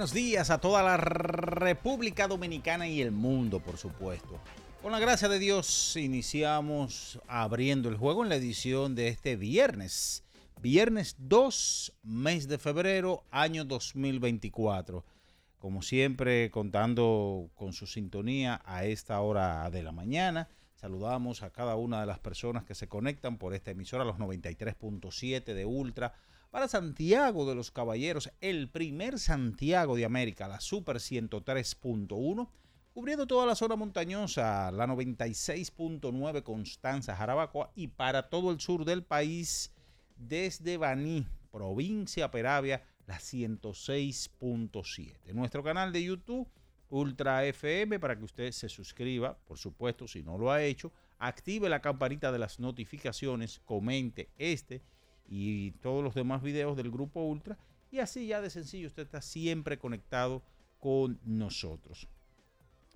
Buenos días a toda la República Dominicana y el mundo, por supuesto. Con la gracia de Dios iniciamos abriendo el juego en la edición de este viernes. Viernes 2, mes de febrero, año 2024. Como siempre, contando con su sintonía a esta hora de la mañana. Saludamos a cada una de las personas que se conectan por esta emisora, los 93.7 de Ultra, para Santiago de los Caballeros, el primer Santiago de América, la Super 103.1, cubriendo toda la zona montañosa, la 96.9 Constanza, Jarabacoa, y para todo el sur del país, desde Baní, provincia Peravia, la 106.7. Nuestro canal de YouTube, Ultra FM, para que usted se suscriba, por supuesto, si no lo ha hecho, active la campanita de las notificaciones, comente este y todos los demás videos del grupo Ultra y así ya de sencillo usted está siempre conectado con nosotros.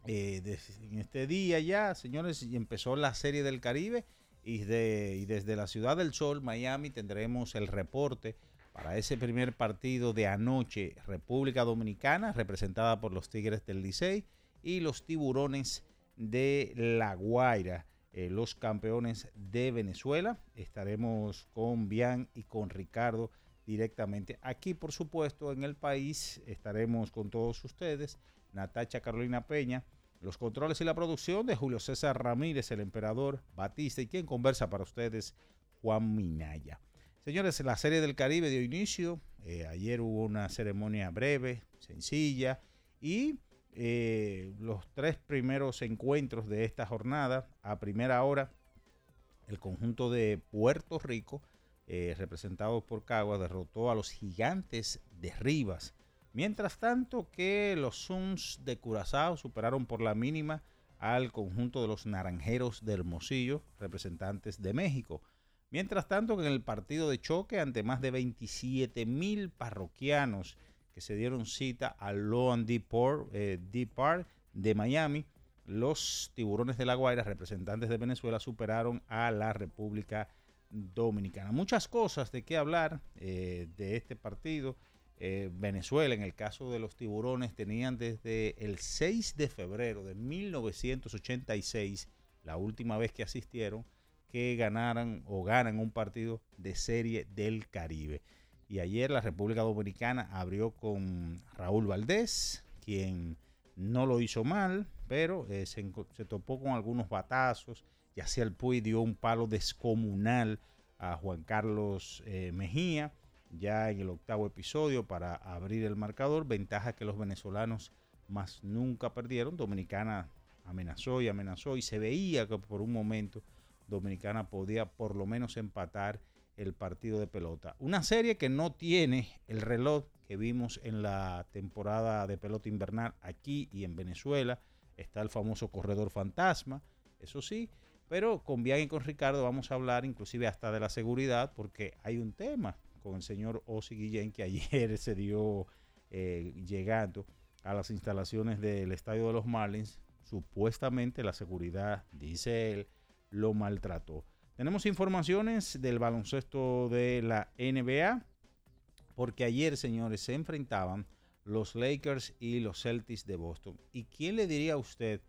Eh, en este día ya, señores, empezó la Serie del Caribe y, de- y desde la Ciudad del Sol, Miami, tendremos el reporte para ese primer partido de anoche, República Dominicana, representada por los Tigres del Licey y los Tiburones de La Guaira, eh, los campeones de Venezuela. Estaremos con Bian y con Ricardo directamente. Aquí, por supuesto, en el país estaremos con todos ustedes. Natacha Carolina Peña, los controles y la producción de Julio César Ramírez, el emperador Batista y quien conversa para ustedes, Juan Minaya. Señores, la serie del Caribe dio inicio. Eh, ayer hubo una ceremonia breve, sencilla, y eh, los tres primeros encuentros de esta jornada, a primera hora, el conjunto de Puerto Rico, eh, representado por Cagua, derrotó a los gigantes de Rivas. Mientras tanto que los Suns de Curazao superaron por la mínima al conjunto de los Naranjeros de Hermosillo, representantes de México. Mientras tanto que en el partido de choque ante más de 27 mil parroquianos que se dieron cita al Loan Deep Park, eh, Deep Park de Miami, los tiburones de la Guaira, representantes de Venezuela, superaron a la República Dominicana. Muchas cosas de qué hablar eh, de este partido. Eh, Venezuela, en el caso de los tiburones, tenían desde el 6 de febrero de 1986, la última vez que asistieron, que ganaran o ganan un partido de serie del Caribe. Y ayer la República Dominicana abrió con Raúl Valdés, quien no lo hizo mal, pero eh, se, topó con algunos batazos. Yaciel Puy dio un palo descomunal a Juan Carlos eh, Mejía, ya en el octavo episodio para abrir el marcador. Ventaja que los venezolanos más nunca perdieron. Dominicana amenazó y amenazó y se veía que por un momento Dominicana podía por lo menos empatar el partido de pelota. Una serie que no tiene el reloj que vimos en la temporada de pelota invernal aquí y en Venezuela. Está el famoso corredor fantasma, eso sí, pero con Bian y con Ricardo vamos a hablar inclusive hasta de la seguridad porque hay un tema con el señor Osi Guillén que ayer se dio eh, llegando a las instalaciones del estadio de los Marlins. Supuestamente la seguridad, dice él, lo maltrató. Tenemos informaciones del baloncesto de la NBA, porque ayer, señores, se enfrentaban los Lakers y los Celtics de Boston. ¿Y quién le diría a usted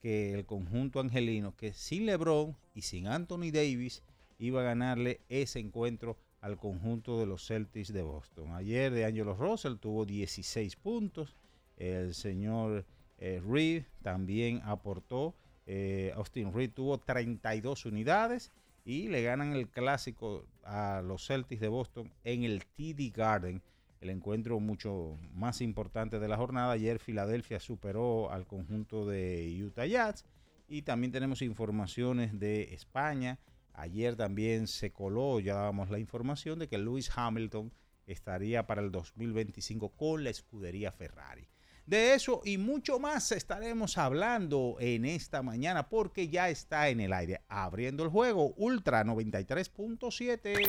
que el conjunto angelino, que sin LeBron y sin Anthony Davis, iba a ganarle ese encuentro al conjunto de los Celtics de Boston? Ayer de Angelo Russell tuvo 16 puntos, el señor eh, Reed también aportó, eh, Austin Reed tuvo 32 unidades y le ganan el clásico a los Celtics de Boston en el TD Garden, el encuentro mucho más importante de la jornada. Ayer Filadelfia superó al conjunto de Utah Jazz y también tenemos informaciones de España. Ayer también se coló, ya dábamos la información de que Lewis Hamilton estaría para el 2025 con la escudería Ferrari. De eso y mucho más estaremos hablando en esta mañana porque ya está en el aire abriendo el juego Ultra 93.7.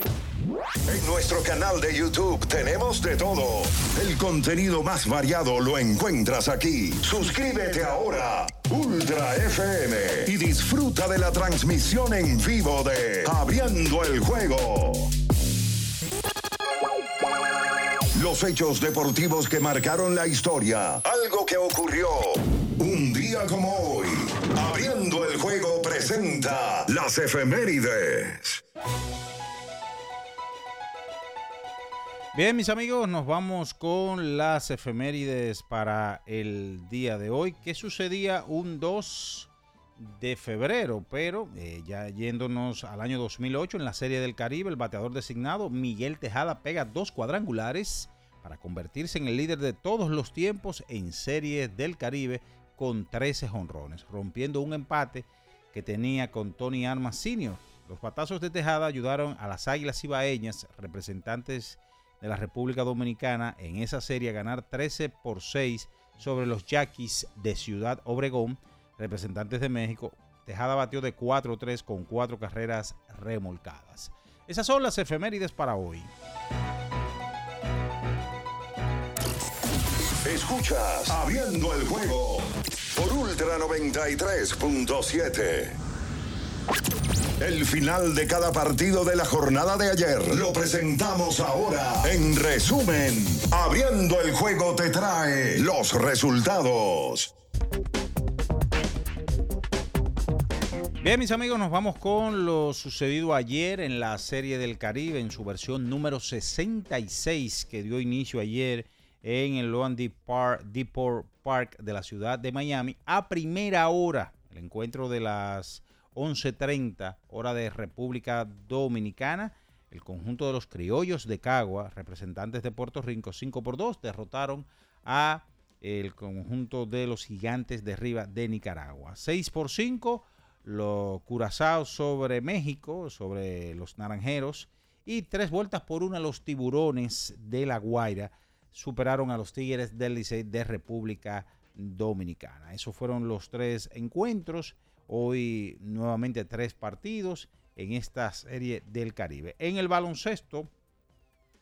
En nuestro canal de YouTube tenemos de todo. El contenido más variado lo encuentras aquí. Suscríbete ahora. Ultra FM y disfruta de la transmisión en vivo de Abriendo el juego. Los hechos deportivos que marcaron la historia. Algo que ocurrió un día como hoy. Abriendo el juego presenta las efemérides. Bien, mis amigos, nos vamos con las efemérides para el día de hoy. ¿Qué sucedía un 2 de febrero? Pero eh, ya yéndonos al año 2008, en la Serie del Caribe, el bateador designado Miguel Tejada pega dos cuadrangulares para convertirse en el líder de todos los tiempos en Serie del Caribe con 13 jonrones, rompiendo un empate que tenía con Tony Armas Sr. Los batazos de Tejada ayudaron a las Águilas Ibaeñas, representantes de la República Dominicana, en esa serie a ganar 13 por 6 sobre los Yaquis de Ciudad Obregón, representantes de México. Tejada batió de 4-3 con cuatro carreras remolcadas. Esas son las efemérides para hoy. Escuchas Abriendo el juego por Ultra 93.7. El final de cada partido de la jornada de ayer lo presentamos ahora. En resumen, Abriendo el juego te trae los resultados. Bien, mis amigos, nos vamos con lo sucedido ayer en la Serie del Caribe en su versión número 66 que dio inicio ayer en el Loan Depot Park de la ciudad de Miami a primera hora. El encuentro de las 11.30 hora de República Dominicana. El conjunto de los criollos de Cagua, representantes de Puerto Rico, 5 por 2, derrotaron a el conjunto de los gigantes de arriba de Nicaragua. 6 por 5, los Curazao sobre México, sobre los Naranjeros. Y tres vueltas por una los tiburones de La Guaira superaron a los Tigres del Licey de República Dominicana. Esos fueron los tres encuentros. Hoy nuevamente tres partidos en esta serie del Caribe. En el baloncesto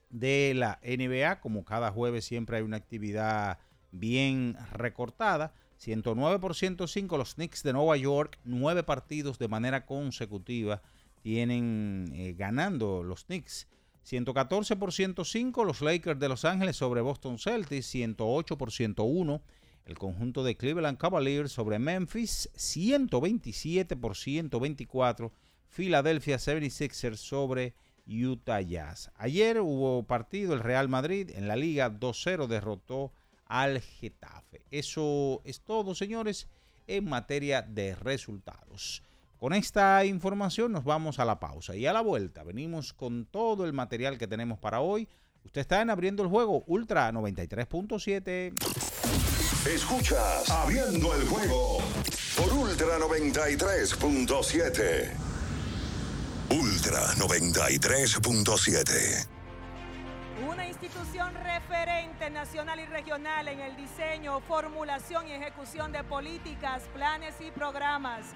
de la NBA, como cada jueves siempre hay una actividad bien recortada. 109 por 105 los Knicks de Nueva York, nueve partidos de manera consecutiva tienen eh, ganando los Knicks 114 por 105 los Lakers de Los Ángeles sobre Boston Celtics, 108 por 101 el conjunto de Cleveland Cavaliers sobre Memphis, 127 por 124 Philadelphia 76ers sobre Utah Jazz. Ayer hubo partido, el Real Madrid en la liga 2-0 derrotó al Getafe. Eso es todo, señores, en materia de resultados. Con esta información nos vamos a la pausa y a la vuelta venimos con todo el material que tenemos para hoy. Usted está en abriendo el juego Ultra 93.7. Escuchas Abriendo el juego por Ultra 93.7. Ultra 93.7. Una institución referente nacional y regional en el diseño, formulación y ejecución de políticas, planes y programas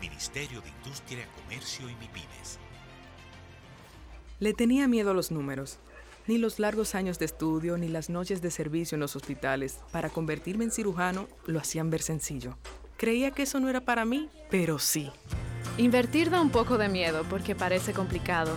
Ministerio de Industria, Comercio y MIPINES. Le tenía miedo a los números. Ni los largos años de estudio ni las noches de servicio en los hospitales para convertirme en cirujano lo hacían ver sencillo. Creía que eso no era para mí, pero sí. Invertir da un poco de miedo porque parece complicado,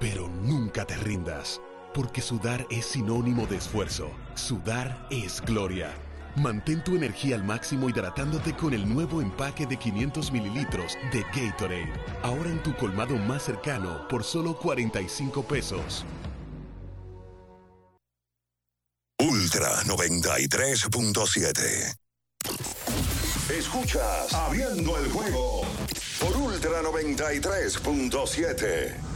Pero nunca te rindas, porque sudar es sinónimo de esfuerzo. Sudar es gloria. Mantén tu energía al máximo hidratándote con el nuevo empaque de 500 mililitros de Gatorade. Ahora en tu colmado más cercano por solo 45 pesos. Ultra 93.7. Escuchas Abriendo el juego por Ultra 93.7.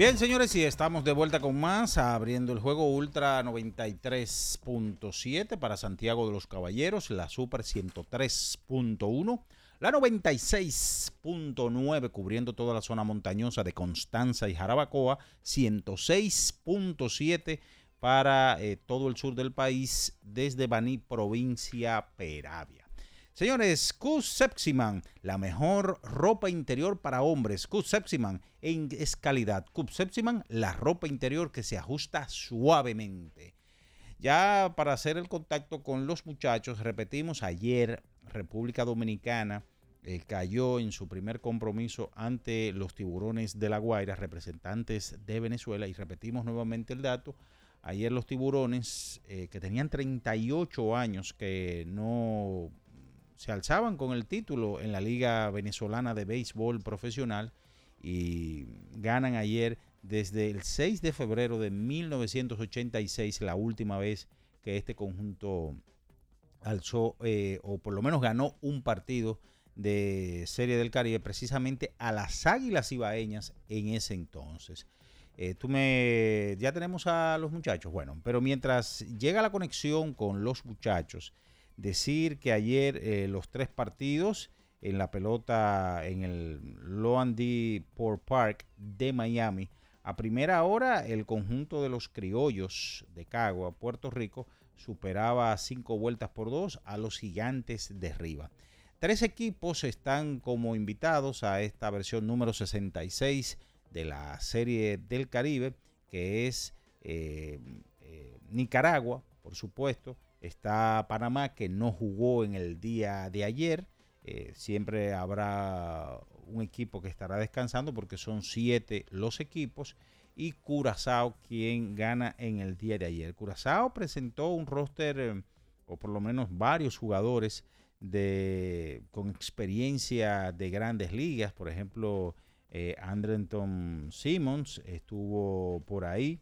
Bien, señores, y estamos de vuelta con más, abriendo el juego Ultra 93.7 para Santiago de los Caballeros, la Super 103.1, la 96.9 cubriendo toda la zona montañosa de Constanza y Jarabacoa, 106.7 para eh, todo el sur del país desde Baní, provincia Peravia. Señores, Q Sepsiman, la mejor ropa interior para hombres. Q Sepsiman es calidad. Q Sepsiman, la ropa interior que se ajusta suavemente. Ya para hacer el contacto con los muchachos, repetimos ayer, República Dominicana eh, cayó en su primer compromiso ante los tiburones de La Guaira, representantes de Venezuela, y repetimos nuevamente el dato. Ayer los tiburones, eh, que tenían 38 años, que no se alzaban con el título en la Liga Venezolana de Béisbol Profesional y ganan ayer desde el 6 de febrero de 1986, la última vez que este conjunto alzó, eh, o por lo menos ganó un partido de Serie del Caribe precisamente a las Águilas Ibaeñas en ese entonces. Eh, tú me, ya tenemos a los muchachos, bueno, pero mientras llega la conexión con los muchachos, decir que ayer eh, los tres partidos en la pelota en el Loan D. Port Park de Miami, a primera hora el conjunto de los criollos de Cagua, Puerto Rico, superaba cinco vueltas por dos a los gigantes de Riva. Tres equipos están como invitados a esta versión número 66 de la Serie del Caribe, que es eh, eh, Nicaragua, por supuesto. Está Panamá, que no jugó en el día de ayer. Eh, siempre habrá un equipo que estará descansando porque son siete los equipos. Y Curazao, quien gana en el día de ayer. Curazao presentó un roster, o por lo menos varios jugadores de, con experiencia de grandes ligas. Por ejemplo, eh, Andrenton Simmons estuvo por ahí.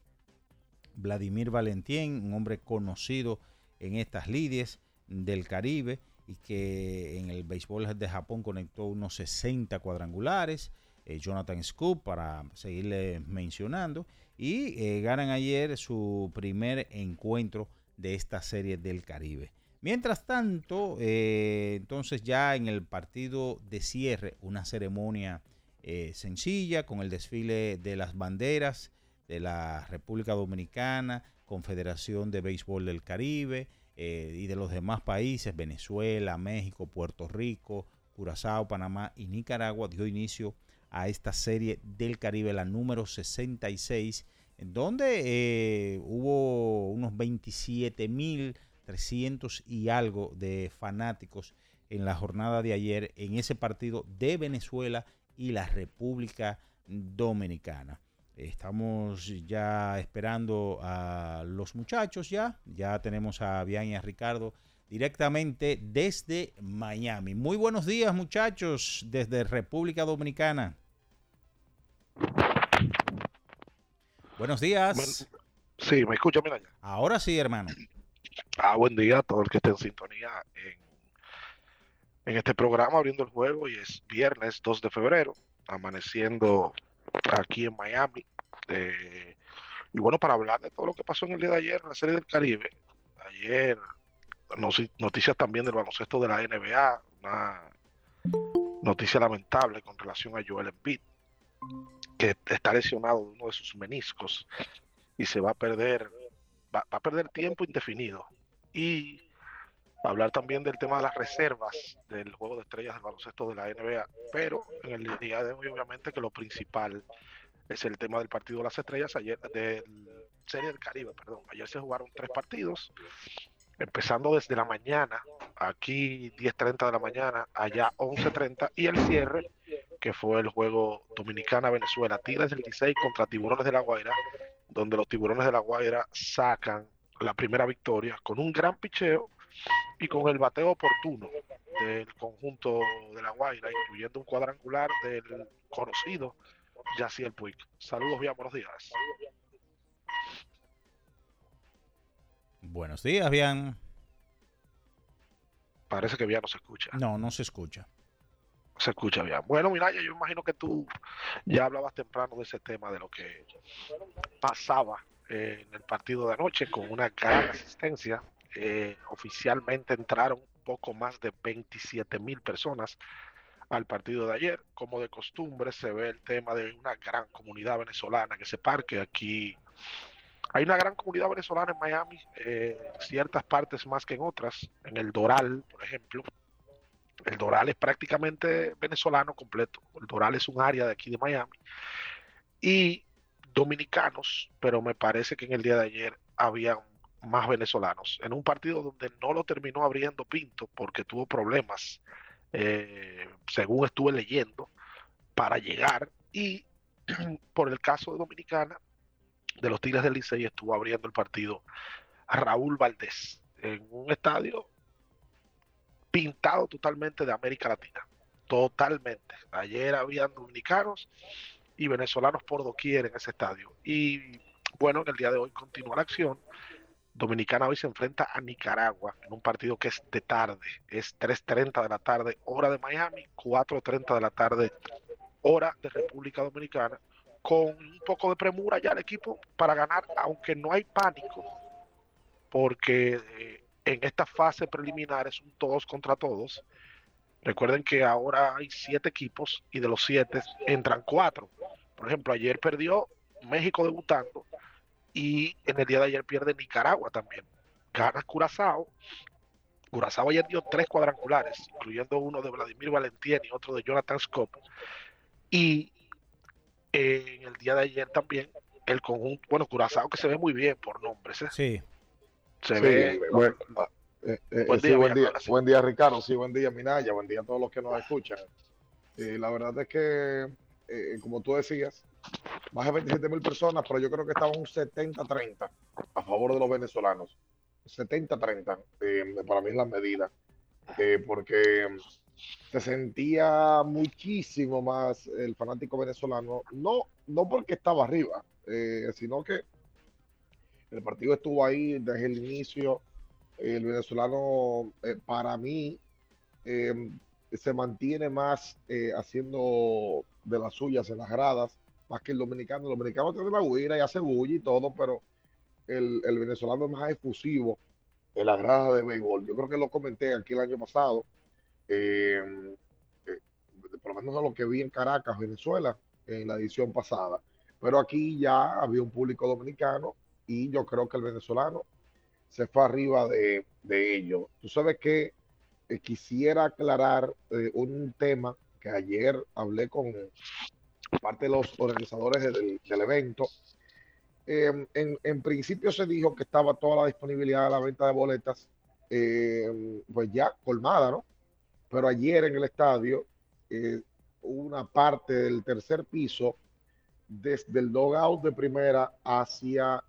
Vladimir Valentín, un hombre conocido en estas lides del Caribe y que en el béisbol de Japón conectó unos 60 cuadrangulares. Eh, Jonathan Scoop, para seguirle mencionando. Y eh, ganan ayer su primer encuentro de esta serie del Caribe. Mientras tanto, entonces ya en el partido de cierre, una ceremonia eh, sencilla con el desfile de las banderas de la República Dominicana, Confederación de Béisbol del Caribe eh, y de los demás países, Venezuela, México, Puerto Rico, Curazao, Panamá y Nicaragua, dio inicio a esta serie del Caribe, la número 66, en donde eh, hubo unos 27.300 y algo de fanáticos en la jornada de ayer en ese partido de Venezuela y la República Dominicana. Estamos ya esperando a los muchachos ya. Ya tenemos a Bian y a Ricardo directamente desde Miami. Muy buenos días muchachos desde República Dominicana. Buenos días. Sí, me escucha, mira Ahora sí, hermano. Ah, buen día a todo el que esté en sintonía en en este programa abriendo el juego y es viernes 2 de febrero, amaneciendo aquí en Miami. Eh, y bueno, para hablar de todo lo que pasó en el día de ayer en la Serie del Caribe, ayer noticias también del baloncesto de la NBA, una noticia lamentable con relación a Joel Embiid, que está lesionado de uno de sus meniscos y se va a perder, va a perder tiempo indefinido. Y hablar también del tema de las reservas del juego de estrellas del baloncesto de la NBA, pero en el día de hoy obviamente que lo principal es el tema del partido de las estrellas ayer del Serie del Caribe, perdón. Ayer se jugaron tres partidos, empezando desde la mañana, aquí 10.30 de la mañana, allá 11.30, y el cierre, que fue el juego Dominicana-Venezuela, Tigres del 16 contra Tiburones de la Guaira, donde los Tiburones de la Guaira sacan la primera victoria con un gran picheo y con el bateo oportuno del conjunto de La Guaira, incluyendo un cuadrangular del conocido Yaciel Puig. Saludos, bien, buenos días. Buenos días, bien. Parece que bien no se escucha. No, no se escucha. Se escucha bien. Bueno, mira, yo imagino que tú ya hablabas temprano de ese tema, de lo que pasaba en el partido de anoche con una gran asistencia eh, oficialmente entraron poco más de 27 mil personas al partido de ayer. Como de costumbre, se ve el tema de una gran comunidad venezolana que se parque aquí. Hay una gran comunidad venezolana en Miami, eh, ciertas partes más que en otras. En el Doral, por ejemplo. El Doral es prácticamente venezolano completo. El Doral es un área de aquí de Miami. Y dominicanos, pero me parece que en el día de ayer había más venezolanos. En un partido donde no lo terminó abriendo Pinto porque tuvo problemas, eh, según estuve leyendo, para llegar. Y por el caso de Dominicana, de los Tigres del Licey, estuvo abriendo el partido Raúl Valdés en un estadio pintado totalmente de América Latina. Totalmente. Ayer habían dominicanos y venezolanos por doquier en ese estadio. Y bueno, en el día de hoy continúa la acción Dominicana hoy se enfrenta a Nicaragua en un partido que es de tarde, es 3.30 de la tarde, hora de Miami, 4.30 de la tarde, hora de República Dominicana, con un poco de premura ya el equipo para ganar, aunque no hay pánico, porque eh, en esta fase preliminar es un todos contra todos. Recuerden que ahora hay siete equipos y de los siete entran cuatro. Por ejemplo, ayer perdió México debutando y en el día de ayer pierde Nicaragua también. Gana Curazao. Curazao ayer dio tres cuadrangulares, incluyendo uno de Vladimir Valentín y otro de Jonathan Scott. Y eh, en el día de ayer también el conjunto, bueno, Curazao que se ve muy bien por nombres. ¿eh? Sí. Se Sí, ve. buen, eh, eh, Buen sí, día, buen, día, Villanueva, sí. buen día, Ricardo. Sí, buen día, Minaya. Buen día a todos los que nos escuchan. Eh, la verdad es que, eh, como tú decías, más de 27 mil personas, pero yo creo que estaba un 70-30 a favor de los venezolanos. 70-30, eh, para mí es la medida, eh, porque se sentía muchísimo más el fanático venezolano, no, no porque estaba arriba, eh, sino que el partido estuvo ahí desde el inicio. El venezolano, para mí, se mantiene más haciendo de las suyas en las gradas, más que el dominicano. El dominicano tiene la huira y hace bulla y todo, pero el, el venezolano es más efusivo en las gradas de béisbol. Yo creo que lo comenté aquí el año pasado. eh, eh, por lo menos a lo que vi en Caracas, Venezuela, en la edición pasada. Pero aquí ya había un público dominicano y yo creo que el venezolano se fue arriba de, de ello. Tú sabes que eh, quisiera aclarar un tema que ayer hablé con parte de los organizadores del, evento. Eh, en, en principio se dijo que estaba toda la disponibilidad de la venta de boletas, eh, pues ya colmada, ¿no? Pero ayer en el estadio, eh, una parte del tercer piso, desde el dogout de primera hacia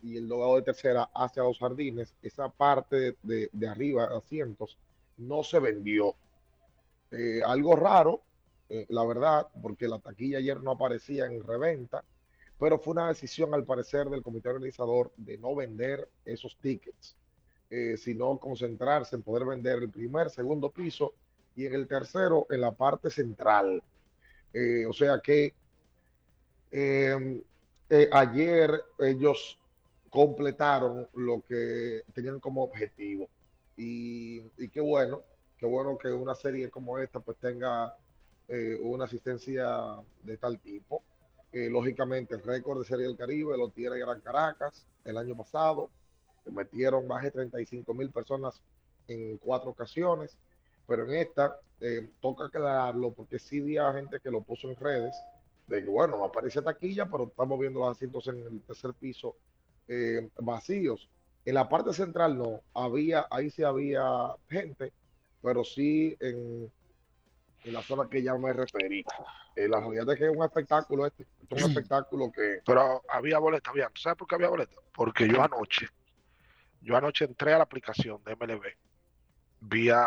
y el dogout de tercera hacia los jardines, esa parte de, de, de arriba, asientos, no se vendió. Algo raro, eh, la verdad, porque la taquilla ayer no aparecía en reventa, pero fue una decisión al parecer del comité organizador de no vender esos tickets, eh, sino concentrarse en poder vender el primer, segundo piso y en el tercero en la parte central. Eh, o sea que eh, ayer ellos completaron lo que tenían como objetivo. Y, y qué bueno, qué bueno que una serie como esta pues tenga eh, una asistencia de tal tipo. Eh, lógicamente el récord de Serie del Caribe lo tiene Gran Caracas el año pasado. Metieron más de 35 mil personas en cuatro ocasiones, pero en esta eh, toca aclararlo porque sí había gente que lo puso en redes de que bueno, aparece taquilla, pero estamos viendo los asientos en el tercer piso eh, vacíos. En la parte central no, había, ahí sí había gente, pero sí en, en la zona que ya me referí. Eh, la realidad es que es un espectáculo este, es un espectáculo que... Pero había boleta, había. ¿Tú sabes por qué había boleta? Porque yo anoche, yo anoche entré a la aplicación de MLB, vía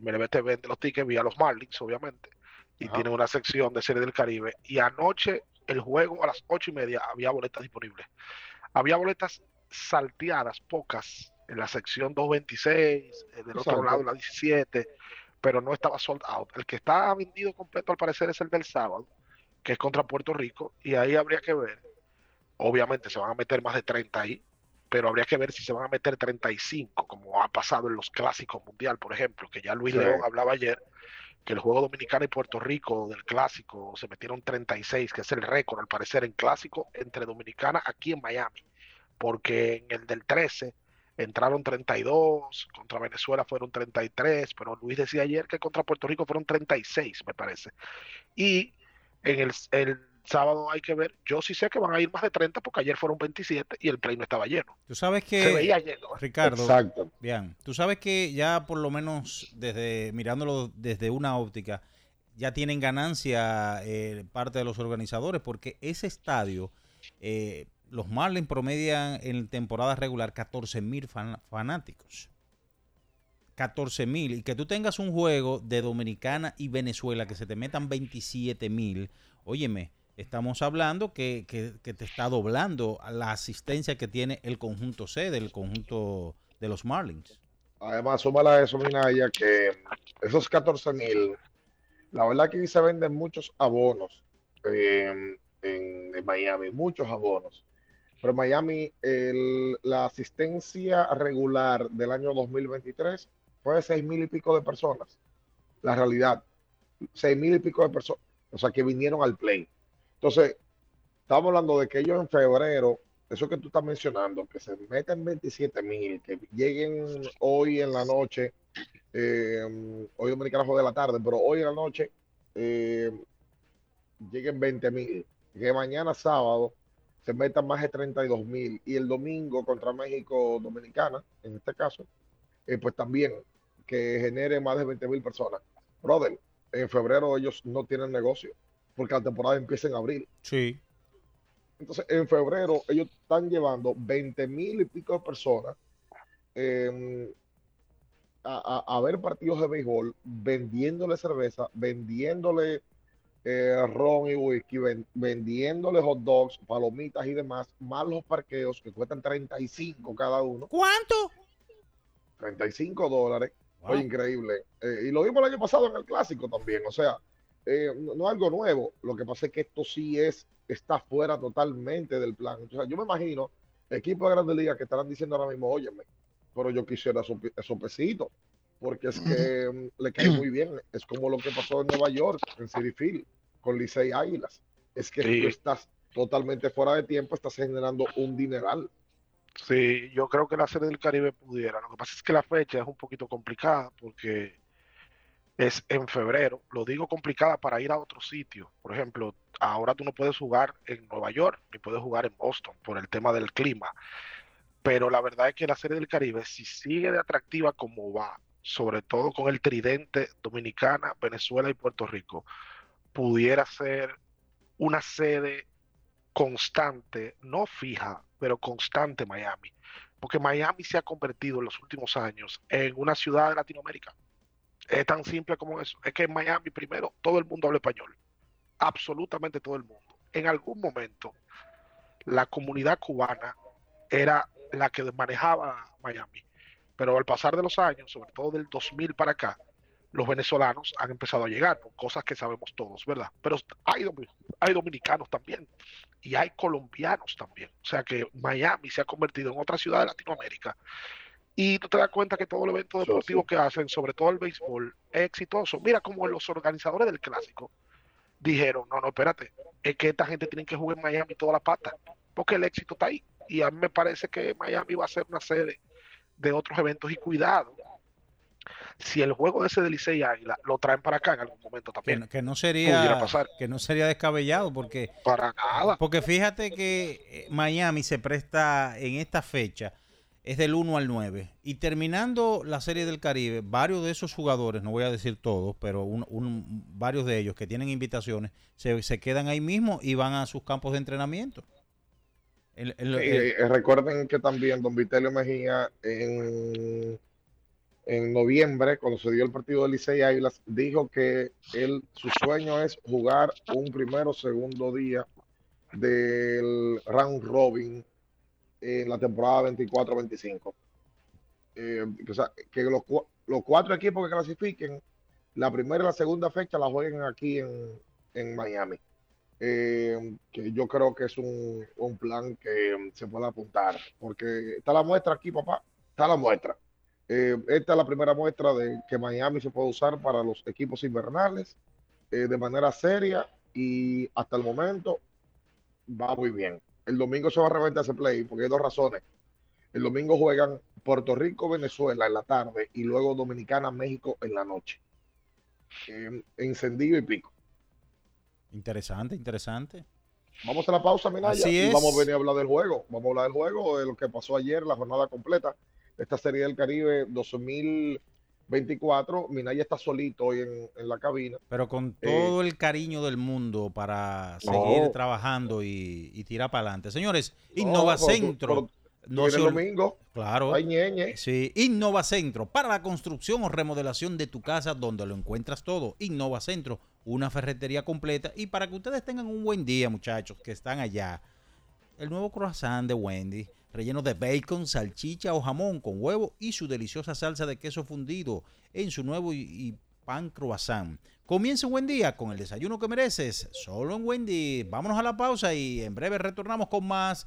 MLB te vende los tickets, vía los Marlins, obviamente, y Ajá. tiene una sección de Serie del Caribe. Y anoche, el juego a las ocho y media, había boletas disponibles. Había boletas salteadas, pocas, en la sección 226, eh, del otro Exacto. lado, la 17, pero no estaba sold out. El que está vendido completo, al parecer, es el del sábado, que es contra Puerto Rico, y ahí habría que ver. Obviamente se van a meter más de 30 ahí, pero habría que ver si se van a meter 35, como ha pasado en los clásicos mundial, por ejemplo, que ya Luis Sí. León hablaba ayer, que el juego dominicano y Puerto Rico del clásico se metieron 36, que es el récord al parecer en clásico entre Dominicana aquí en Miami, porque en el del 13 entraron 32, contra Venezuela fueron 33, pero Luis decía ayer que contra Puerto Rico fueron 36, me parece. Y en el, el sábado hay que ver, yo sí sé que van a ir más de 30 porque ayer fueron 27 y el play no estaba lleno. Tú sabes que... Se veía lleno. ¿eh? Ricardo, Exacto. bien, tú sabes que ya por lo menos desde mirándolo desde una óptica, ya tienen ganancia eh, parte de los organizadores porque ese estadio, eh, los Marlins promedian en temporada regular 14 mil fanáticos. 14 mil. Y que tú tengas un juego de Dominicana y Venezuela que se te metan 27 mil. Óyeme, estamos hablando que, que- te está doblando la asistencia que tiene el conjunto C del conjunto de los Marlins. Además, súmala a eso, Minaya, que esos 14 mil, la verdad que se venden muchos abonos eh, en Miami, muchos abonos. Pero Miami, la asistencia regular del año 2023 fue de 6 mil y pico de personas. La realidad, 6 mil y pico de personas, o sea, que vinieron al play. Entonces, estamos hablando de que ellos en febrero, eso que tú estás mencionando, que se meten 27 mil, que lleguen hoy en la noche, eh, hoy Dominicana juega de la tarde, pero hoy en la noche eh, lleguen 20 mil, que mañana sábado se metan más de 32 mil y el domingo contra México Dominicana, en este caso, eh, pues también que genere más de 20 mil personas. Brother, en febrero ellos no tienen negocio porque la temporada empieza en abril. Sí. Entonces, en febrero ellos están llevando 20 mil y pico de personas eh, a, a- a ver partidos de béisbol, vendiéndole cerveza, vendiéndole eh, ron y whisky, ven- vendiéndole hot dogs, palomitas y demás, más los parqueos que cuestan 35 cada uno. ¿Cuánto? 35 dólares. Oye, increíble. Eh, y lo vimos el año pasado en el clásico también. O sea, eh, no, no es algo nuevo. Lo que pasa es que esto sí es, está fuera totalmente del plan. O sea, yo me imagino equipos de grandes ligas que estarán diciendo ahora mismo, óyeme, pero yo quisiera esos, esos pesitos. Porque es que mm, le cae muy bien. Es como lo que pasó en Nueva York, en City Field, con Licey Águilas. Es que Sí. tú estás totalmente fuera de tiempo, estás generando un dineral. Sí, yo creo que la Serie del Caribe pudiera. Lo que pasa es que la fecha es un poquito complicada porque es en febrero. Lo digo complicada para ir a otro sitio. Por ejemplo, ahora tú no puedes jugar en Nueva York ni puedes jugar en Boston por el tema del clima. Pero la verdad es que la Serie del Caribe, si sigue de atractiva como va, sobre todo con el tridente Dominicana, Venezuela y Puerto Rico, pudiera ser una sede constante, no fija, pero constante Miami. Porque Miami se ha convertido en los últimos años en una ciudad de Latinoamérica. Es tan simple como eso. Es que en Miami, primero, todo el mundo habla español. Absolutamente todo el mundo. En algún momento, la comunidad cubana era la que manejaba Miami. Pero al pasar de los años, sobre todo del 2000 para acá, los venezolanos han empezado a llegar, cosas que sabemos todos, ¿verdad? Pero hay, hay dominicanos también y hay colombianos también. O sea que Miami se ha convertido en otra ciudad de Latinoamérica. Y tú te das cuenta que todo el evento deportivo que hacen, sobre todo el béisbol, es exitoso. Mira como los organizadores del clásico dijeron, no, no, espérate, es que esta gente tiene que jugar en Miami toda la pata, porque el éxito está ahí. Y a mí me parece que Miami va a ser una sede de otros eventos y cuidado. Si el juego ese de Licey Águila lo traen para acá en algún momento también. que no sería pasar. que no sería descabellado porque Para nada. porque fíjate que eh, Miami se presta en esta fecha es del 1 al 9 y terminando la serie del Caribe varios de esos jugadores no voy a decir todos pero un- un- varios de ellos que tienen invitaciones se, se quedan ahí mismo y van a sus campos de entrenamiento Eh, recuerden que también don Vitelio Mejía en, en noviembre, cuando se dio el partido de Licey Águilas, dijo que él, su sueño es jugar un primero o segundo día del round robin en la temporada 24-25. Eh, o sea, que los cuatro equipos que clasifiquen, la primera y la segunda fecha la jueguen aquí en, en Miami. Eh, que yo creo que es un, un plan que um, se puede apuntar, porque está la muestra aquí, papá, está la muestra. Eh, esta es la primera muestra de que Miami se puede usar para los equipos invernales eh, de manera seria y hasta el momento va muy bien. El domingo se va a reventar ese play porque hay dos razones. El domingo juegan Puerto Rico, Venezuela en la tarde y luego Dominicana, México en la noche. Encendido y pico. Interesante interesante Vamos a la pausa, Minaya, Así y vamos a venir a hablar del juego. Vamos a hablar del juego, de lo que pasó ayer, la jornada completa esta Serie del Caribe 2024. Minaya está solito hoy en, en la cabina. pero con Eh, todo el cariño del mundo para No. seguir trabajando y, y tirar para adelante señores No, Innova Centro Viene se el domingo. Claro. Ay. Sí, Innova Centro, para la construcción o remodelación de tu casa donde lo encuentras todo. Innova Centro, una ferretería completa y para que ustedes tengan un buen día, muchachos, que están allá. El nuevo croissant de Wendy, relleno de bacon, salchicha o jamón con huevo y su deliciosa salsa de queso fundido en su nuevo y, y pan croissant. Comienza un buen día con el desayuno que mereces, solo en Wendy. Vámonos a la pausa y en breve retornamos con más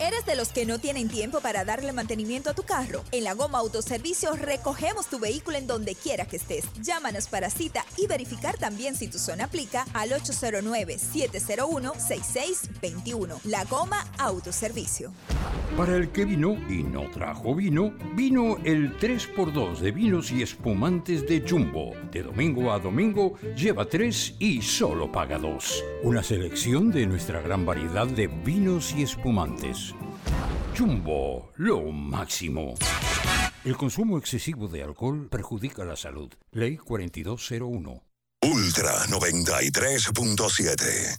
¿Eres de los que no tienen tiempo para darle mantenimiento a tu carro? En la Goma Autoservicio recogemos tu vehículo en donde quiera que estés. Llámanos para cita y verificar también si tu zona aplica al 809-701-6621. La Goma Autoservicio. Para el que vino y no trajo vino, vino el 3x2 de vinos y espumantes de Jumbo. De domingo a domingo, lleva 3 y solo paga 2. Una selección de nuestra gran variedad de vinos y espumantes. Jumbo, lo máximo. El consumo excesivo de alcohol perjudica la salud. Ley 4201. Ultra 93.7.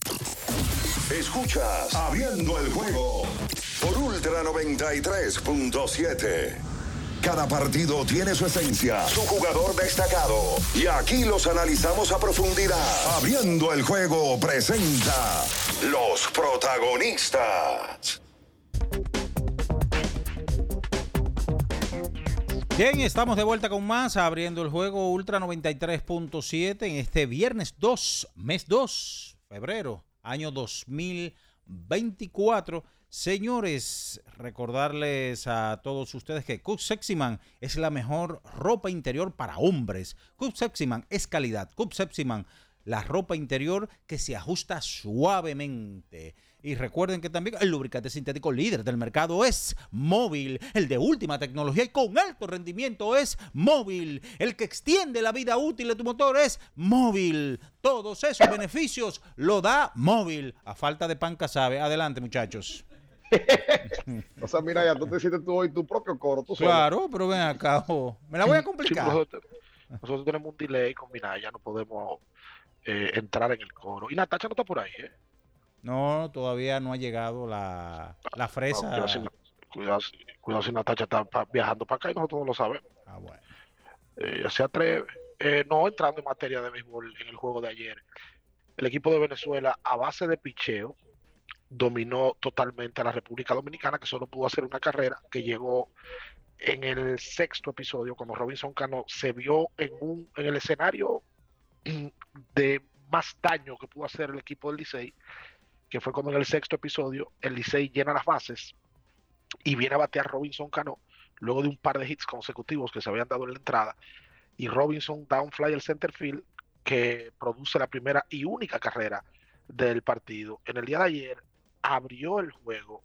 Escuchas Abriendo el juego por Ultra 93.7. Cada partido tiene su esencia, su jugador destacado. Y aquí los analizamos a profundidad. Abriendo el juego presenta los protagonistas. Bien, estamos de vuelta con más, abriendo el juego Ultra 93.7 en este viernes 2, mes 2, febrero, año 2024. Señores, recordarles a todos ustedes que Cook Seximan es la mejor ropa interior para hombres. Cook Seximan es calidad. Cook Seximan, la ropa interior que se ajusta suavemente. Y recuerden que también el lubricante sintético líder del mercado es móvil. El de última tecnología y con alto rendimiento es móvil. El que extiende la vida útil de tu motor es móvil. Todos esos beneficios lo da móvil. A falta de pan sabe. Adelante, muchachos. o sea, mira, ya tú te hiciste tú hoy tu propio coro. Tú claro, pero ven acá. Me la voy a complicar. nosotros, tenemos un delay con ya no podemos eh, entrar en el coro. Y Natacha no está por ahí, ¿eh? No, todavía no ha llegado la, la fresa. cuidado, si, cuidado, si, Natacha está viajando para acá y nosotros no lo sabemos. Ah, bueno. Eh, se atreve. Eh, no entrando en materia de béisbol en el juego de ayer. El equipo de Venezuela, a base de picheo, dominó totalmente a la República Dominicana, que solo pudo hacer una carrera, que llegó en el sexto episodio, cuando Robinson Cano se vio en, un, en el escenario de más daño que pudo hacer el equipo del Licey, que fue cuando en el sexto episodio el Licey llena las bases y viene a batear Robinson Cano, luego de un par de hits consecutivos que se habían dado en la entrada, y Robinson da un fly al center field que produce la primera y única carrera del partido. En el día de ayer, abrió el juego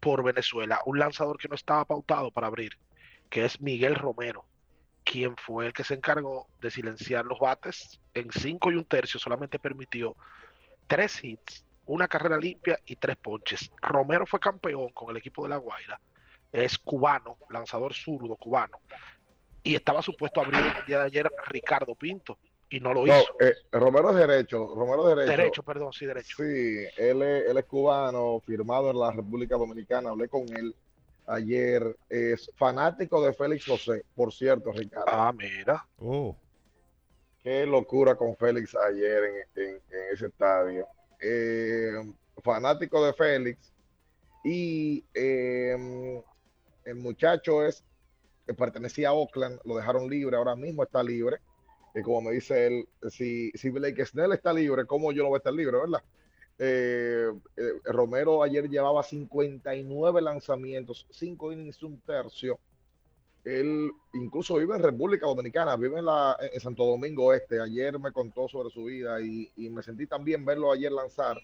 por Venezuela, un lanzador que no estaba pautado para abrir, que es Miguel Romero, quien fue el que se encargó de silenciar los bates en cinco y un tercio, solamente permitió tres hits, una carrera limpia y tres ponches. Romero fue campeón con el equipo de La Guaira, es cubano, lanzador zurdo cubano, y estaba supuesto a abrir el día de ayer Ricardo Pinto, y no lo hizo. Eh, Romero es derecho, Romero es derecho. Derecho, perdón, sí, derecho. Sí, él es, él es cubano, firmado en la República Dominicana, hablé con él ayer, es fanático de Félix José, por cierto, Ricardo. Ah, mira. Oh. Qué locura con Félix ayer en, ese estadio. Eh, fanático de Félix y eh, el muchacho es que pertenecía a Oakland, lo dejaron libre, ahora mismo está libre y como me dice él, si, si Blake Snell está libre, ¿cómo yo no voy a estar libre, verdad? Eh, Romero ayer llevaba 59 lanzamientos, 5 innings, un tercio. Él incluso vive en República Dominicana, vive en, la, en Santo Domingo Este. Ayer me contó sobre su vida y, me sentí también verlo ayer lanzar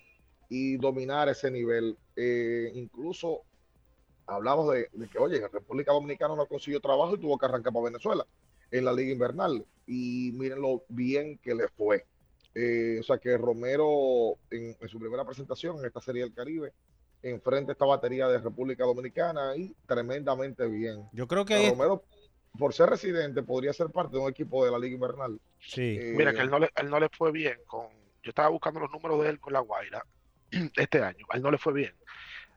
y dominar ese nivel. Eh, incluso hablamos de, de, que, oye, en República Dominicana no consiguió trabajo y tuvo que arrancar para Venezuela en la Liga Invernal. Y miren lo bien que le fue. Eh, o sea que Romero, en, su primera presentación en esta Serie del Caribe, enfrenta esta batería de República Dominicana y tremendamente bien. Yo creo que. Romero, por ser residente, podría ser parte de un equipo de la Liga Invernal. Sí. Eh, Mira que él no, le, él no le fue bien con. Yo estaba buscando los números de él con la Guaira este año. A él no le fue bien.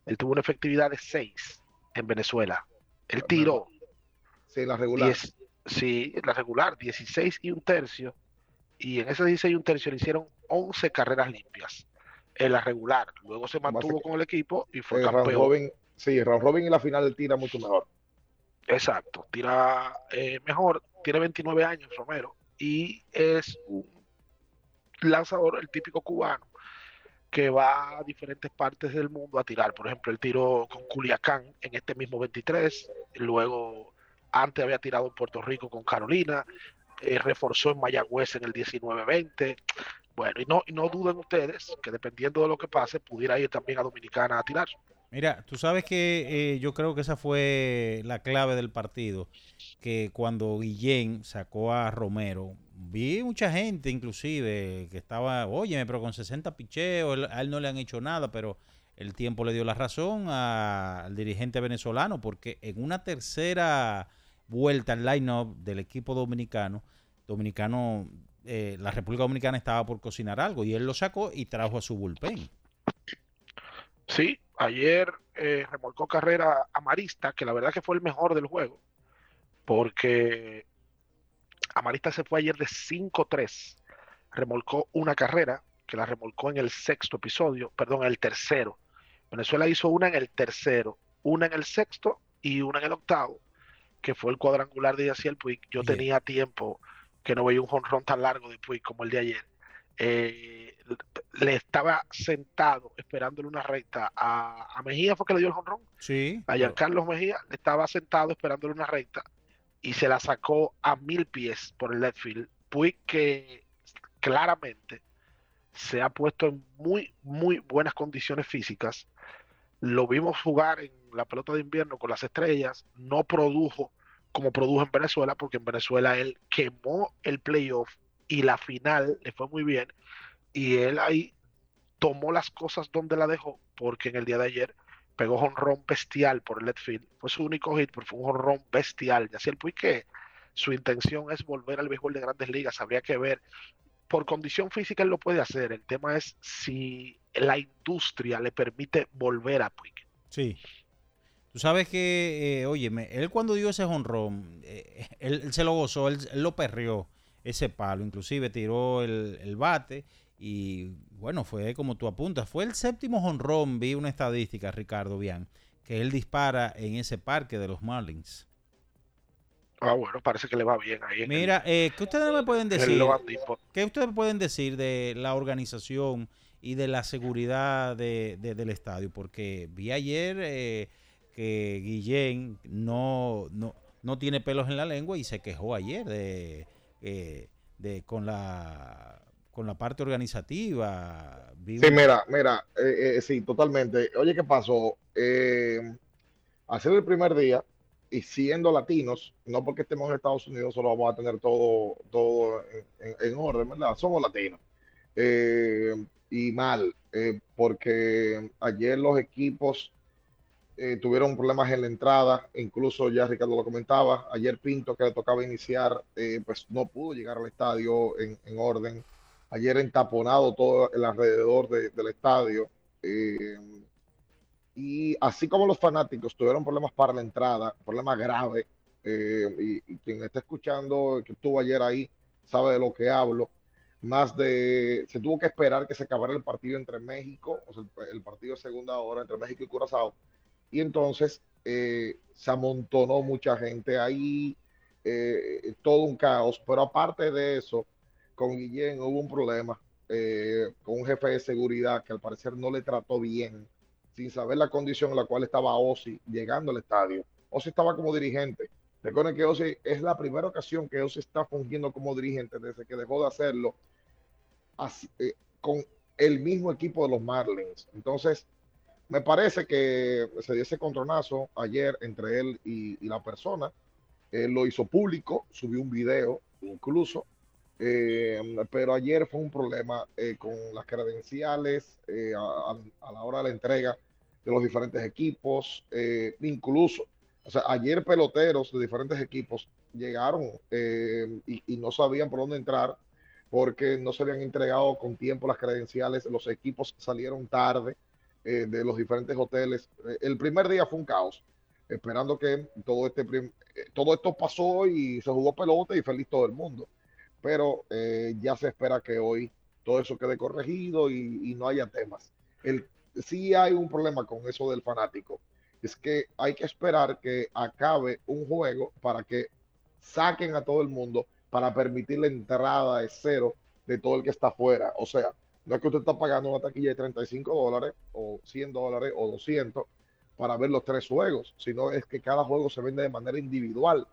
Él tuvo una efectividad de 6 en Venezuela. Él tiró. Sí, la regular. Sí, la regular, 16 y un tercio. Y en ese 16 y un tercio le hicieron 11 carreras limpias en la regular. Luego se mantuvo con el equipo y fue campeón. Robin, sí, Round Robin en la final tira mucho mejor. Exacto, tira eh, mejor, tiene 29 años Romero y es un lanzador, el típico cubano, que va a diferentes partes del mundo a tirar. Por ejemplo, el tiro con Culiacán en este mismo 23, luego antes había tirado en Puerto Rico con Carolina, eh, reforzó en Mayagüez en el 19-20. Bueno, y no, y no duden ustedes que dependiendo de lo que pase, pudiera ir también a Dominicana a tirar. Mira, tú sabes que eh, yo creo que esa fue la clave del partido, que cuando Guillén sacó a Romero, vi mucha gente inclusive que estaba, oye, pero con 60 picheos, a él no le han hecho nada, pero el tiempo le dio la razón al dirigente venezolano, porque en una tercera vuelta al line-up del equipo dominicano, dominicano, eh, la República Dominicana estaba por cocinar algo y él lo sacó y trajo a su bullpen. Sí, ayer eh, remolcó carrera a Marista, que la verdad que fue el mejor del juego. porque Amarista se fue ayer de 5-3, remolcó una carrera que la remolcó en el sexto episodio, perdón, en el tercero. Venezuela hizo una en el tercero, una en el sexto y una en el octavo, que fue el cuadrangular de Yaciel Puig. Yo tenía tiempo que no veía un jonrón tan largo de Puig como el de ayer. Eh, le estaba sentado esperándole una recta a, Mejía, fue que le dio el jonrón. Sí. A Giancarlos Mejía le estaba sentado esperándole una recta y se la sacó a mil pies por el left field. Puig que claramente se ha puesto en muy, muy buenas condiciones físicas. Lo vimos jugar en la pelota de invierno con las estrellas, no produjo como produjo en Venezuela, porque en Venezuela él quemó el playoff y la final le fue muy bien, y él ahí tomó las cosas donde la dejó, porque en el día de ayer pegó honrón bestial por el left field, fue su único hit, pero fue un honrón bestial, y así el que su intención es volver al béisbol de grandes ligas, habría que ver por condición física él lo puede hacer. El tema es si la industria le permite volver a Puig. Sí. Tú sabes que, eh, óyeme, él cuando dio ese honrón, eh, él, se lo gozó, él, lo perrió ese palo, inclusive tiró el, bate y bueno, fue como tú apuntas, fue el séptimo honrón, vi una estadística, Ricardo Bian, que él dispara en ese parque de los Marlins. Ah, bueno, parece que le va bien ahí. Mira, eh, ¿qué ustedes me pueden decir? ¿Qué ustedes pueden decir de la organización y de la seguridad de, del estadio? Porque vi ayer eh, que Guillén no, no, no tiene pelos en la lengua y se quejó ayer de, eh, de con la con la parte organizativa. sí, mira, mira, eh, sí, totalmente. Oye, ¿qué pasó? Eh, hacer el primer día, y siendo latinos, no porque estemos en Estados Unidos solo vamos a tener todo, todo en, orden, ¿verdad? Somos latinos. Eh, y mal, eh, porque ayer los equipos eh, tuvieron problemas en la entrada, incluso ya Ricardo lo comentaba, ayer Pinto que le tocaba iniciar, pues no pudo llegar al estadio en, orden. Ayer entaponado todo el alrededor del estadio. Y así como los fanáticos tuvieron problemas para la entrada, problemas graves, eh, y, quien está escuchando, que estuvo ayer ahí, sabe de lo que hablo, más de, se tuvo que esperar que se acabara el partido entre México, o sea, el, partido de segunda hora entre México y Curazao, y entonces eh, se amontonó mucha gente ahí, eh, todo un caos, pero aparte de eso, con Guillén hubo un problema, con un jefe de seguridad que al parecer no le trató bien sin saber la condición en la cual estaba Ozzy llegando al estadio. Ozzy estaba como dirigente. Recuerden que Ozzy es la primera ocasión que Ozzy está fungiendo como dirigente desde que dejó de hacerlo eh, con el mismo equipo de los Marlins. Entonces, me parece que se dio ese contronazo ayer entre él y, la persona. Él lo hizo público, subió un video incluso. Eh, pero ayer fue un problema eh, con las credenciales a, la hora de la entrega de los diferentes equipos, eh, incluso, ayer peloteros de diferentes equipos llegaron eh, y, no sabían por dónde entrar porque no se habían entregado con tiempo las credenciales, los equipos salieron tarde eh, de los diferentes hoteles. el primer día fue un caos, esperando que todo, este todo esto pasó y se jugó pelota y feliz todo el mundo. Pero ya se espera que hoy todo eso quede corregido y, y no haya temas. El sí hay un problema con eso del fanático. Es que hay que esperar que acabe un juego para que saquen a todo el mundo para permitir la entrada de cero de todo el que está afuera. O sea, no es que usted está pagando una taquilla de 35 dólares o 100 dólares o 200 para ver los tres juegos, sino es que cada juego se vende de manera individual.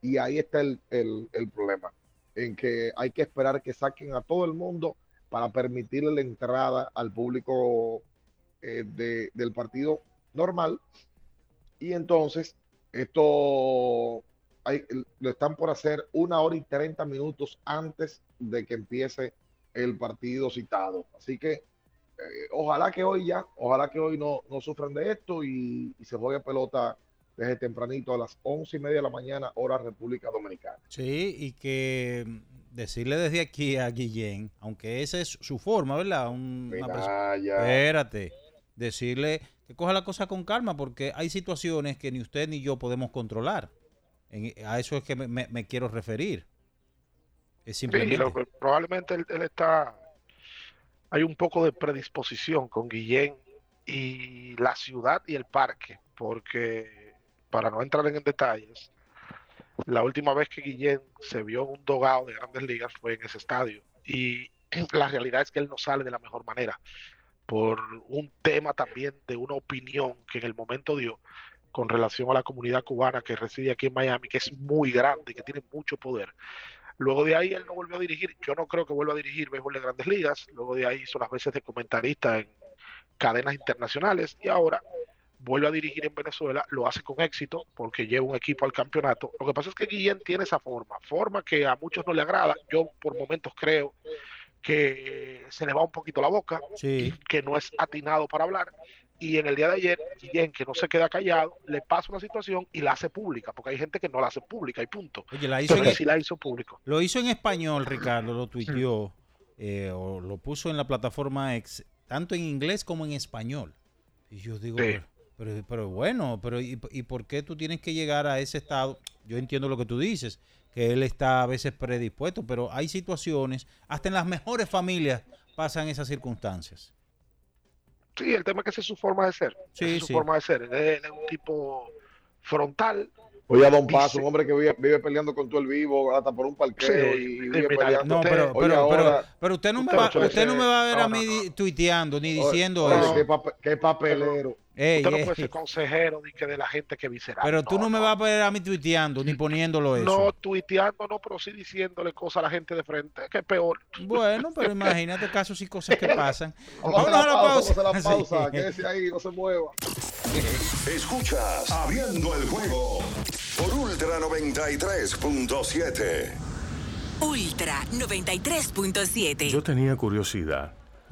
Y ahí está el, el problema, en que hay que esperar que saquen a todo el mundo para permitirle la entrada al público eh, del partido normal. Y entonces, esto lo están por hacer una hora y 30 minutos antes de que empiece el partido citado. Así que eh, ojalá que hoy ya, ojalá que hoy no, no sufran de esto y, se juegue pelota desde tempranito a las once y media de la mañana, hora República Dominicana. Sí, y que decirle desde aquí a Guillén, aunque esa es su forma, ¿verdad? una Espérate decirle que coja la cosa con calma porque hay situaciones que ni usted ni yo podemos controlar. En- a eso es que me, me- me quiero referir. Es Sí, simplemente. lo que- probablemente él, él está. Hay un poco de predisposición con Guillén y la ciudad y el parque, porque para no entrar en detalles, la última vez que Guillén se vio en un dogado de grandes ligas fue en ese estadio. Y la realidad es que él no sale de la mejor manera por un tema también de una opinión que en el momento dio con relación a la comunidad cubana que reside aquí en Miami, que es muy grande y que tiene mucho poder. Luego de ahí él no volvió a dirigir, yo no creo que vuelva a dirigir béisbol de grandes ligas, luego de ahí hizo las veces de comentarista en cadenas internacionales y ahora vuelve a dirigir en Venezuela, lo hace con éxito porque lleva un equipo al campeonato. Lo que pasa es que Guillén tiene esa forma, forma que a muchos no le agrada, yo por momentos creo que se le va un poquito la boca, Sí. que no es atinado para hablar. Y en el día de ayer, Guillén, que no se queda callado, le pasa una situación y la hace pública, porque hay gente que no la hace pública y punto. Oye, la hizo Pero en- sí la hizo público. Lo hizo en español, Ricardo, lo tuiteó, eh, o lo puso en la plataforma X, tanto en inglés como en español. Y yo digo, Sí. pero, pero, pero bueno, pero ¿y, y por qué tú tienes que llegar a ese estado? Yo entiendo lo que tú dices, que él está a veces predispuesto, pero hay situaciones, hasta en las mejores familias pasan esas circunstancias. Sí, el tema es que esa es su forma de ser. Sí, esa es su sí. forma de ser. Él es, él es un tipo frontal. Oye, a Don Dice- Paso, un hombre que vive, vive peleando con todo el vivo, hasta por un parqueo Sí, y vive mira, peleando. No, pero, Oye, pero, pero, ahora- pero usted no me va, usted no me va a ver no, a no, mí tuiteando ni diciendo oye, eso. qué, pape- qué papelero. Ey, Usted no ey. puede ser consejero de, que de la gente que visceral. Pero tú no, me vas a ver a mí tuiteando ni poniéndolo eso. No tuiteando, no, pero sí diciéndole cosas a la gente de frente, que es peor. Bueno, pero imagínate casos y cosas que pasan. Vamos a Vámonos a la pausa, pausa. vamos a la pausa. Sí. Quédese ahí, no se mueva. Escuchas Abriendo el juego por Ultra 93.7. Ultra 93.7. Yo tenía curiosidad.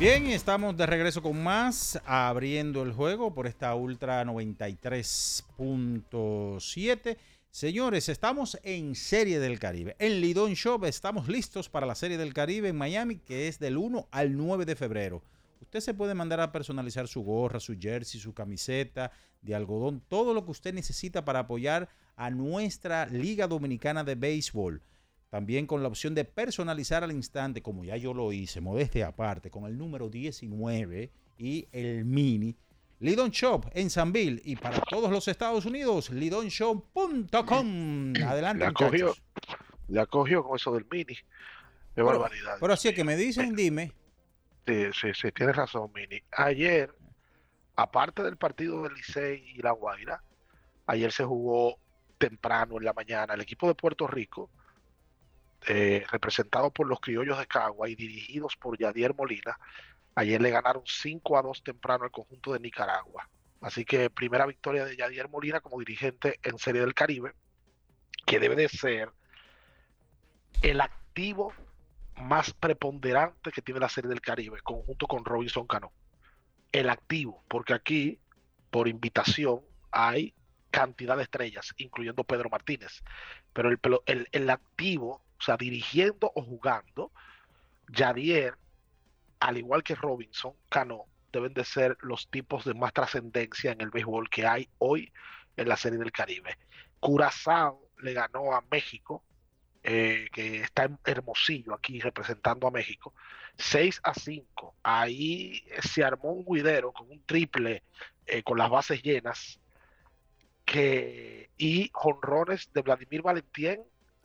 Bien, estamos de regreso con más, abriendo el juego por esta Ultra 93.7. Señores, estamos en Serie del Caribe. En Lidón Shop estamos listos para la Serie del Caribe en Miami, que es del 1 al 9 de febrero. Usted se puede mandar a personalizar su gorra, su jersey, su camiseta de algodón, todo lo que usted necesita para apoyar a nuestra Liga Dominicana de Béisbol. También con la opción de personalizar al instante, como ya yo lo hice, modestia aparte, con el número 19 y el mini. Lidon Shop en Sanville y para todos los Estados Unidos, lidonshop.com. Adelante, Le acogió, muchachos. le acogió con eso del mini. Qué Pero- barbaridad. Pero así es que me dicen, dime. Sí, sí, sí, tienes razón, Mini. Ayer, aparte del partido del Licey y La Guaira, ayer se jugó temprano en la mañana el equipo de Puerto Rico, eh, representado por los criollos de Cagua y dirigidos por Yadier Molina, ayer le ganaron 5 a 2 temprano al conjunto de Nicaragua. Así que primera victoria de Yadier Molina como dirigente en Serie del Caribe, que debe de ser el activo más preponderante que tiene la Serie del Caribe, conjunto con Robinson Cano. El activo, porque aquí, por invitación, hay cantidad de estrellas, incluyendo Pedro Martínez. Pero el, el, el activo, o sea, dirigiendo o jugando, Yadier, al igual que Robinson, Cano, deben de ser los tipos de más trascendencia en el béisbol que hay hoy en la Serie del Caribe. Curazao le ganó a México, eh, que está en Hermosillo aquí representando a México, 6 a 5. Ahí se armó un guidero con un triple eh, con las bases llenas y jonrones de Vladimir Valentín.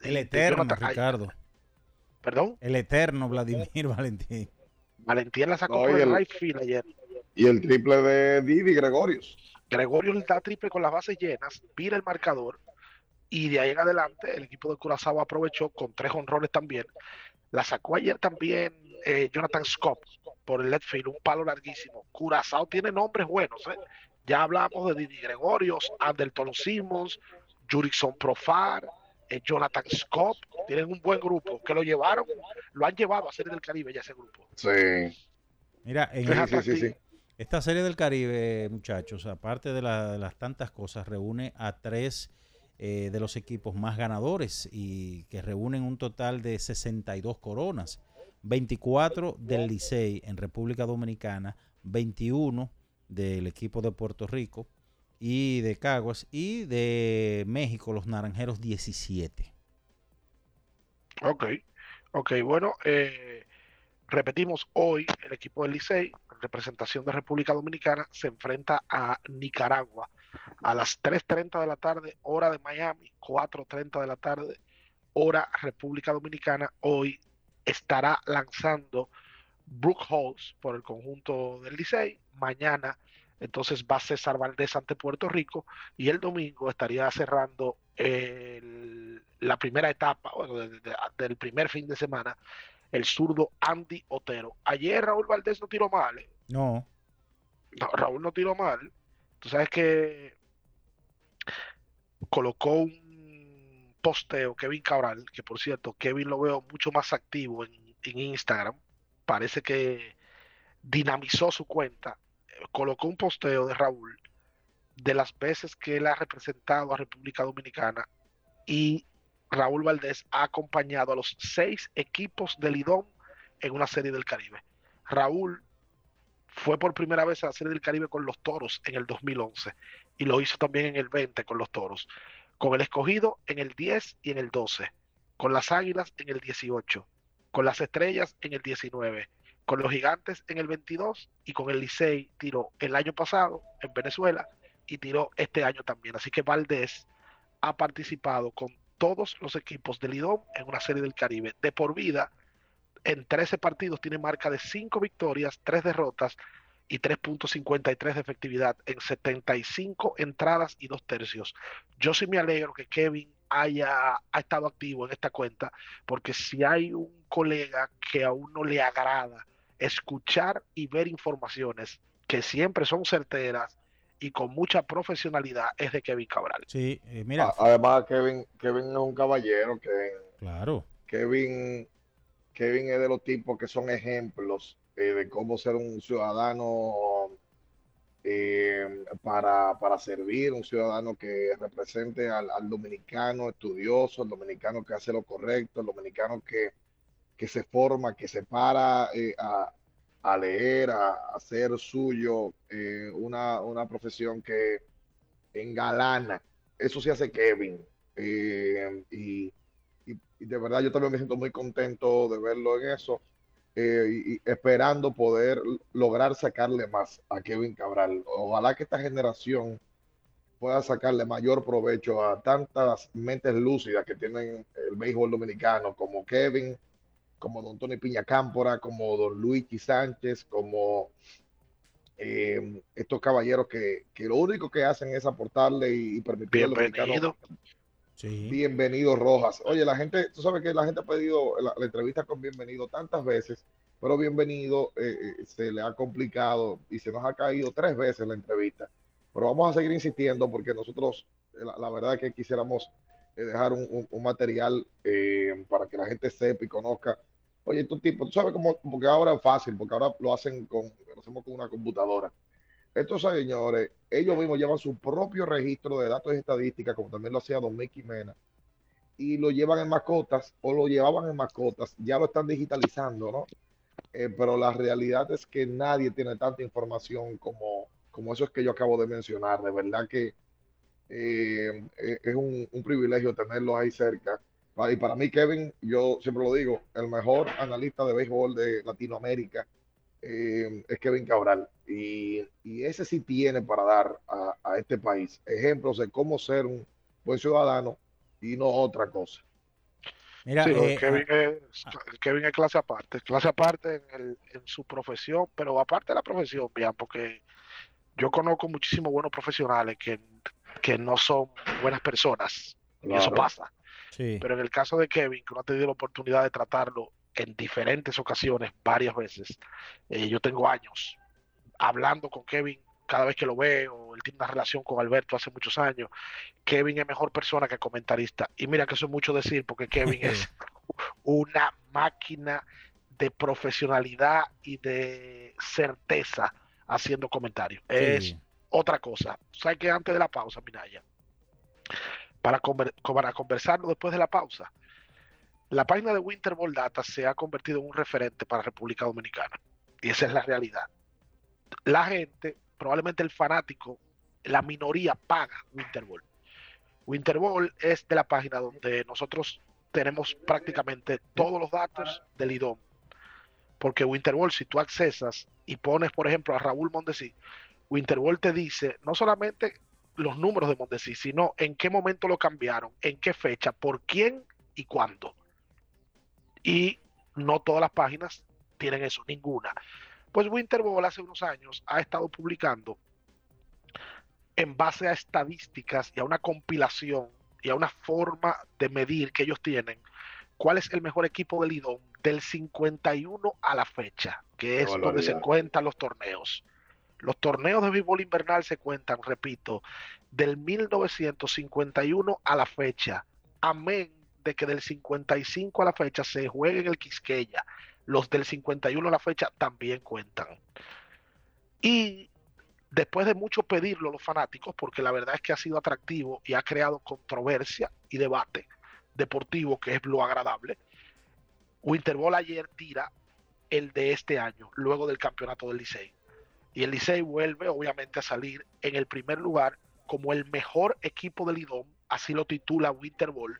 El eterno, Jonathan- ay, Ricardo. Perdón, El eterno Vladimir Valentín. Valentín la sacó No, por el el- right field ayer. Y el triple de Didi Gregorius. Gregorio le da triple con las bases llenas, vira el marcador y de ahí en adelante el equipo de Curazao aprovechó con tres honrones también. La sacó ayer también eh, Jonathan Scott por el left field, un palo larguísimo. Curazao tiene nombres buenos, ¿eh? Ya hablamos de Didi Gregorios, Anderton Simmons, Jurickson Profar, eh, Jonathan Scott. Tienen un buen grupo que lo llevaron, lo han llevado a Serie del Caribe ya ese grupo. Sí. Mira, en Sí, el- sí, sí, sí. esta serie del Caribe, muchachos, aparte de, la- de las tantas cosas, reúne a tres eh, de los equipos más ganadores y que reúnen un total de 62 coronas. 24 del Licey en República Dominicana, 21 del equipo de Puerto Rico y de Caguas y de México los Naranjeros 17. Ok, ok, bueno, eh, repetimos, hoy el equipo del Licey, en representación de República Dominicana, se enfrenta a Nicaragua a las 3.30 de la tarde, hora de Miami, 4.30 de la tarde, hora República Dominicana. Hoy estará lanzando Brook Halls por el conjunto del Licey. Mañana entonces va César Valdés ante Puerto Rico y el domingo estaría cerrando el- la primera etapa bueno, de- de- del primer fin de semana el zurdo Andy Otero. Ayer Raúl Valdés no tiró mal, ¿eh? No, No, Raúl no tiró mal. Tú sabes que colocó un posteo Kevin Cabral, que por cierto, Kevin lo veo mucho más activo en, en Instagram. Parece que dinamizó su cuenta. Colocó un posteo de Raúl de las veces que él ha representado a República Dominicana y Raúl Valdés ha acompañado a los seis equipos del IDOM en una serie del Caribe. Raúl fue por primera vez a la Serie del Caribe con los Toros en el 2011 y lo hizo también en el 20 con los Toros, con el escogido en el 10 y en el 12, con las Águilas en el 18, con las Estrellas en el 19, con los Gigantes en el 22 y con el Licey tiró el año pasado en Venezuela y tiró este año también. Así que Valdés ha participado con todos los equipos del IDOM en una Serie del Caribe de por vida en 13 partidos tiene marca de 5 victorias, 3 derrotas y 3.53 de efectividad en 75 entradas y 2 tercios. Yo sí me alegro que Kevin haya ha estado activo en esta cuenta, porque si hay un colega que a uno le agrada escuchar y ver informaciones que siempre son certeras y con mucha profesionalidad, es de Kevin Cabral. sí, eh, mira, A- Además, Kevin, Kevin es un caballero. Kevin, claro. Kevin Kevin es de los tipos que son ejemplos eh, de cómo ser un ciudadano eh, para, para servir, un ciudadano que represente al, al dominicano estudioso, el dominicano que hace lo correcto, el dominicano que, que se forma, que se para eh, a, a leer, a, hacer suyo eh, una, una profesión que engalana. Eso sí hace Kevin. Eh, y, y- de verdad yo también me siento muy contento de verlo en eso. y, y esperando poder lograr sacarle más a Kevin Cabral. Ojalá que esta generación pueda sacarle mayor provecho a tantas mentes lúcidas que tienen el béisbol dominicano, como Kevin, como don Tony Piña Cámpora, como don Luigi Sánchez, como eh, estos caballeros que, que lo único que hacen es aportarle y, y permitir al dominicano Bienvenido. Bienvenido Rojas. Oye, la gente, tú sabes que la gente ha pedido la, la entrevista con bienvenido tantas veces, pero bienvenido eh, eh, se le ha complicado y se nos ha caído tres veces la entrevista. Pero vamos a seguir insistiendo porque nosotros, la, la verdad es que quisiéramos eh, dejar un, un- material eh, para que la gente sepa y conozca. Oye, estos tipos, tú sabes cómo, porque ahora es fácil, porque ahora lo hacen con, lo hacemos con una computadora. Estos señores, ellos mismos llevan su propio registro de datos y estadísticas, como también lo hacía Mickey Mena, y lo llevan en mascotas o lo llevaban en mascotas, ya lo están digitalizando, ¿no? Eh, pero la realidad es que nadie tiene tanta información como, como eso es que yo acabo de mencionar. De verdad que eh, es un, un privilegio tenerlos ahí cerca. Pa- Y para mí, Kevin, yo siempre lo digo, el mejor analista de béisbol de Latinoamérica eh, es Kevin Cabral. Y, y ese sí tiene para dar a, a este país ejemplos de cómo ser un buen ciudadano y no otra cosa. Mira, Sí, eh, Kevin, es, Kevin es clase aparte, clase aparte en, el- en su profesión, pero aparte de la profesión, bien, porque yo conozco muchísimos buenos profesionales que, que no son buenas personas, y eso pasa. Sí. Pero en el caso de Kevin, que uno ha tenido la oportunidad de tratarlo en diferentes ocasiones, varias veces, eh, yo tengo años hablando con Kevin cada vez que lo veo, él tiene una relación con Alberto hace muchos años. Kevin es mejor persona que comentarista. Y mira que eso es mucho decir, porque Kevin es una máquina de profesionalidad y de certeza haciendo comentarios. Es otra cosa. ¿Sabes que antes de la pausa, Minaya? Para, conver- para conversarlo después de la pausa, la página de Winter Ball Data se ha convertido en un referente para República Dominicana. Y esa es la realidad. La gente, probablemente el fanático, la minoría paga Winter Ball. Winter Ball es de la página donde nosotros tenemos prácticamente todos los datos del IDOM. Porque Winter Ball, si tú accesas y pones, por ejemplo, a Raúl Mondesi, Winter Ball te dice no solamente los números de Mondesi, sino en qué momento lo cambiaron, en qué fecha, por quién y cuándo. Y no todas las páginas tienen eso, ninguna. Pues Winter Ball hace unos años ha estado publicando en base a estadísticas y a una compilación y a una forma de medir que ellos tienen cuál es el mejor equipo del IDOM del 51 a la fecha, que es donde se cuentan los torneos. Los torneos de béisbol invernal se cuentan, repito, del 1951 a la fecha, amén de que del 55 a la fecha se juegue en el Quisqueya. Los del 51 a la fecha también cuentan. Y después de mucho pedirlo los fanáticos, porque la verdad es que ha sido atractivo y ha creado controversia y debate deportivo, que es lo agradable, Winterball ayer tira el de este año, luego del campeonato del Licey. Y el Licey vuelve obviamente a salir en el primer lugar como el mejor equipo del IDOM, así lo titula Winterball,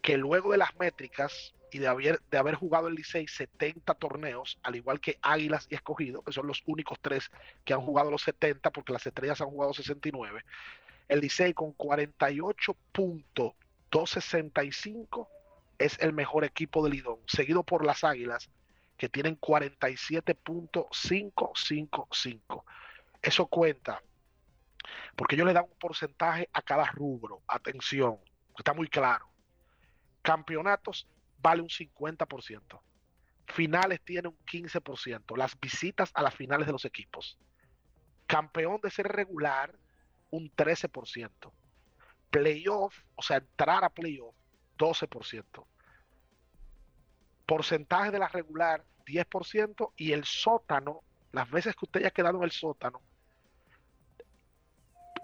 que luego de las métricas y de haber, de haber jugado el Licey 70 torneos, al igual que Águilas y Escogido, que son los únicos tres que han jugado los 70, porque las estrellas han jugado 69, el Licey con 48.265 es el mejor equipo del Lidón, seguido por las Águilas, que tienen 47.555. Eso cuenta, porque yo le dan un porcentaje a cada rubro. Atención, está muy claro. Campeonatos vale un 50%. Finales tiene un 15%. Las visitas a las finales de los equipos. Campeón de ser regular, un 13%. Playoff, o sea, entrar a playoff, 12%. porcentaje de la regular 10% y el sótano, las veces que usted haya quedado en el sótano,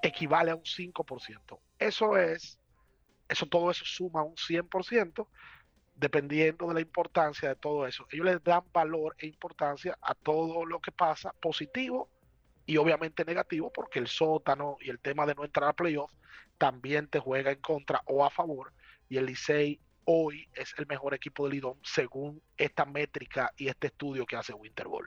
equivale a un 5%. Eso es, eso todo eso suma un 100%, dependiendo de la importancia de todo eso. Ellos les dan valor e importancia a todo lo que pasa positivo y obviamente negativo, porque el sótano y el tema de no entrar a playoff también te juega en contra o a favor. Y el Licey hoy es el mejor equipo del Lidón según esta métrica y este estudio que hace Winterball.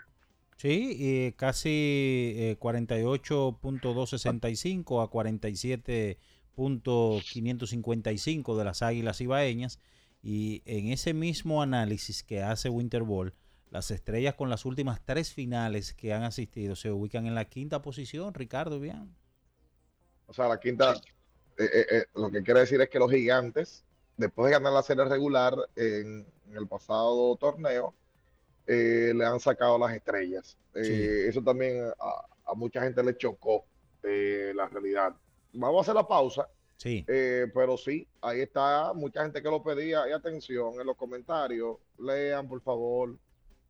Sí, y casi eh, 48.265 a 47.555 de las Águilas Ibaeñas. Y en ese mismo análisis que hace Winterball, las estrellas con las últimas tres finales que han asistido se ubican en la quinta posición, Ricardo, bien. O sea, la quinta, eh, eh, eh, lo que quiere decir es que los gigantes, después de ganar la serie regular en, en el pasado torneo, eh, le han sacado las estrellas. Eh, Sí. Eso también a, a mucha gente le chocó eh, la realidad. Vamos a hacer la pausa. Sí. Pero sí, ahí está mucha gente que lo pedía. Y atención en los comentarios, lean por favor,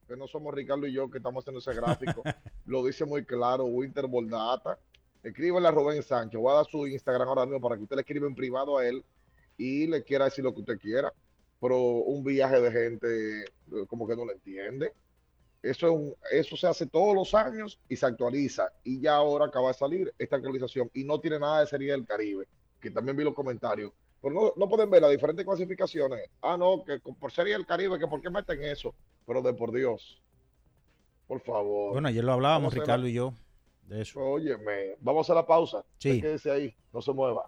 que no somos Ricardo y yo que estamos haciendo ese gráfico. lo dice muy claro Winter Data. Escríbele a Rubén Sánchez. Voy a dar su Instagram ahora mismo para que usted le escriba en privado a él y le quiera decir lo que usted quiera. Pero un viaje de gente eh, como que no lo entiende. Eso, es un- eso se hace todos los años y se actualiza. Y ya ahora acaba de salir esta actualización y no tiene nada de Serie del Caribe, que también vi los comentarios. Pero no, no pueden ver las diferentes clasificaciones. Ah, no, que por Serie del Caribe, que por qué meten eso. Pero de por Dios, por favor. Bueno, ayer lo hablábamos, Ricardo la- y yo, de eso. Óyeme, vamos a la pausa. Sí. Quédese ahí, no se mueva.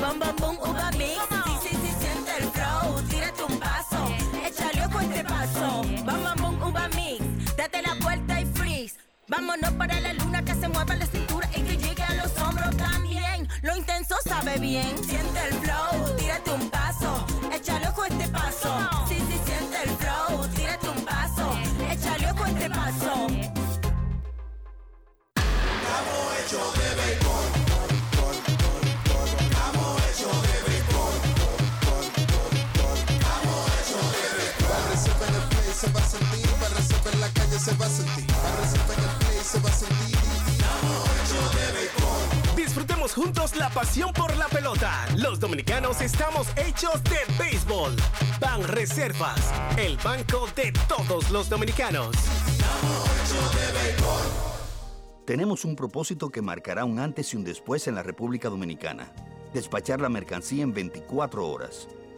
bom, bom, bom, uva mix. Sí, sí, sí, siente el flow, tírate un paso, échale ojo este paso, bom, bom, bom, uva mix. Date la vuelta y freeze. Vámonos para la luna que se mueva la cintura y que llegue a los hombros también. Lo intenso sabe bien. Siente el flow, tírate un paso, échale ojo este paso. Sí, sí, siente el flow, tírate un paso, échale ojo este paso. Banreserva en se va a sentir, la calle se va a sentir, Banreserva en el play se va a sentir. Disfrutemos juntos la pasión por la pelota. Los dominicanos estamos hechos de béisbol. Ban Reservas, el banco de todos los dominicanos. Tenemos un propósito que marcará un antes y un después en la República Dominicana. Despachar la mercancía en 24 horas.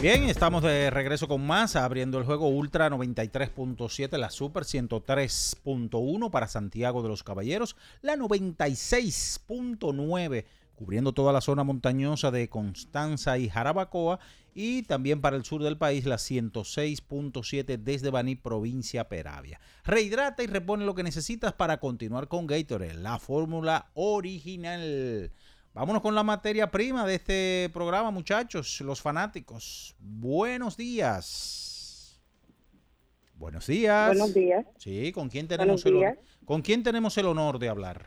Bien, estamos de regreso con más, abriendo el juego Ultra 93.7, la Super 103.1 para Santiago de los Caballeros, la 96.9 cubriendo toda la zona montañosa de Constanza y Jarabacoa y también para el sur del país la 106.7 desde Baní, provincia Peravia. Rehidrata y repone lo que necesitas para continuar con Gatorade, la fórmula original. Vámonos con la materia prima de este programa, muchachos, los fanáticos. Buenos días. Buenos días. Buenos días. Sí, ¿con quién tenemos, el, días. hon- ¿con quién tenemos el honor de hablar?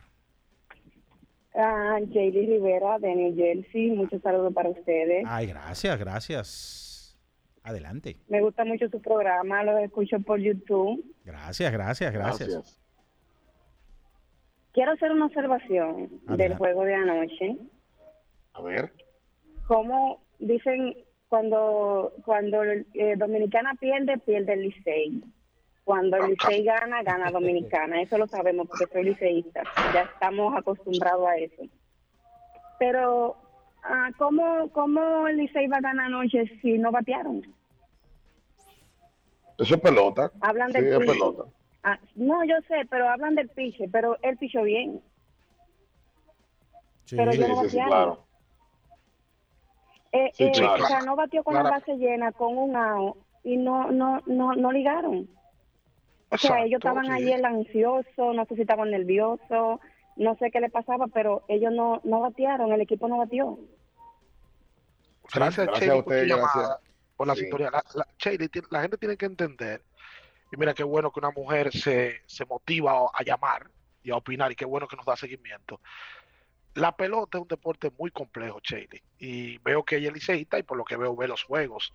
Ah, Jaylee Rivera de New Jersey, muchos saludos para ustedes. Ay, gracias, gracias. Adelante. Me gusta mucho su programa, lo escucho por YouTube. Gracias, gracias, gracias. Quiero hacer una observación del juego de anoche. A ver. Como dicen, cuando cuando eh, Dominicana pierde, pierde el Licey. Cuando el Licey gana, gana Dominicana. Eso lo sabemos porque soy liceísta. Ya estamos acostumbrados a eso. Pero, ah, ¿cómo, ¿cómo el Licey va a ganar anoche si no batearon? Eso es pelota. Hablan Sí, del es piche. pelota. Ah, no, yo sé, pero hablan del piche, pero él pichó bien. Pero yo no batearon. Eh, Sí, eh, claro. O sea, no batió con Claro. la base llena, con un out, y no, no, no, no ligaron. O sea, Exacto, ellos estaban sí. ayer ansiosos, no sé si estaban nerviosos, no sé qué le pasaba, pero ellos no, no batearon, el equipo no batió. Gracias, Gracias Chely, a por usted, gracias. por la Sí. sintonía. La, la- Chely, ti- la gente tiene que entender, y mira qué bueno que una mujer se, se motiva a, llamar y a opinar, y qué bueno que nos da seguimiento. La pelota es un deporte muy complejo, Chely, y veo que ella es liceísta y por lo que veo ve los juegos.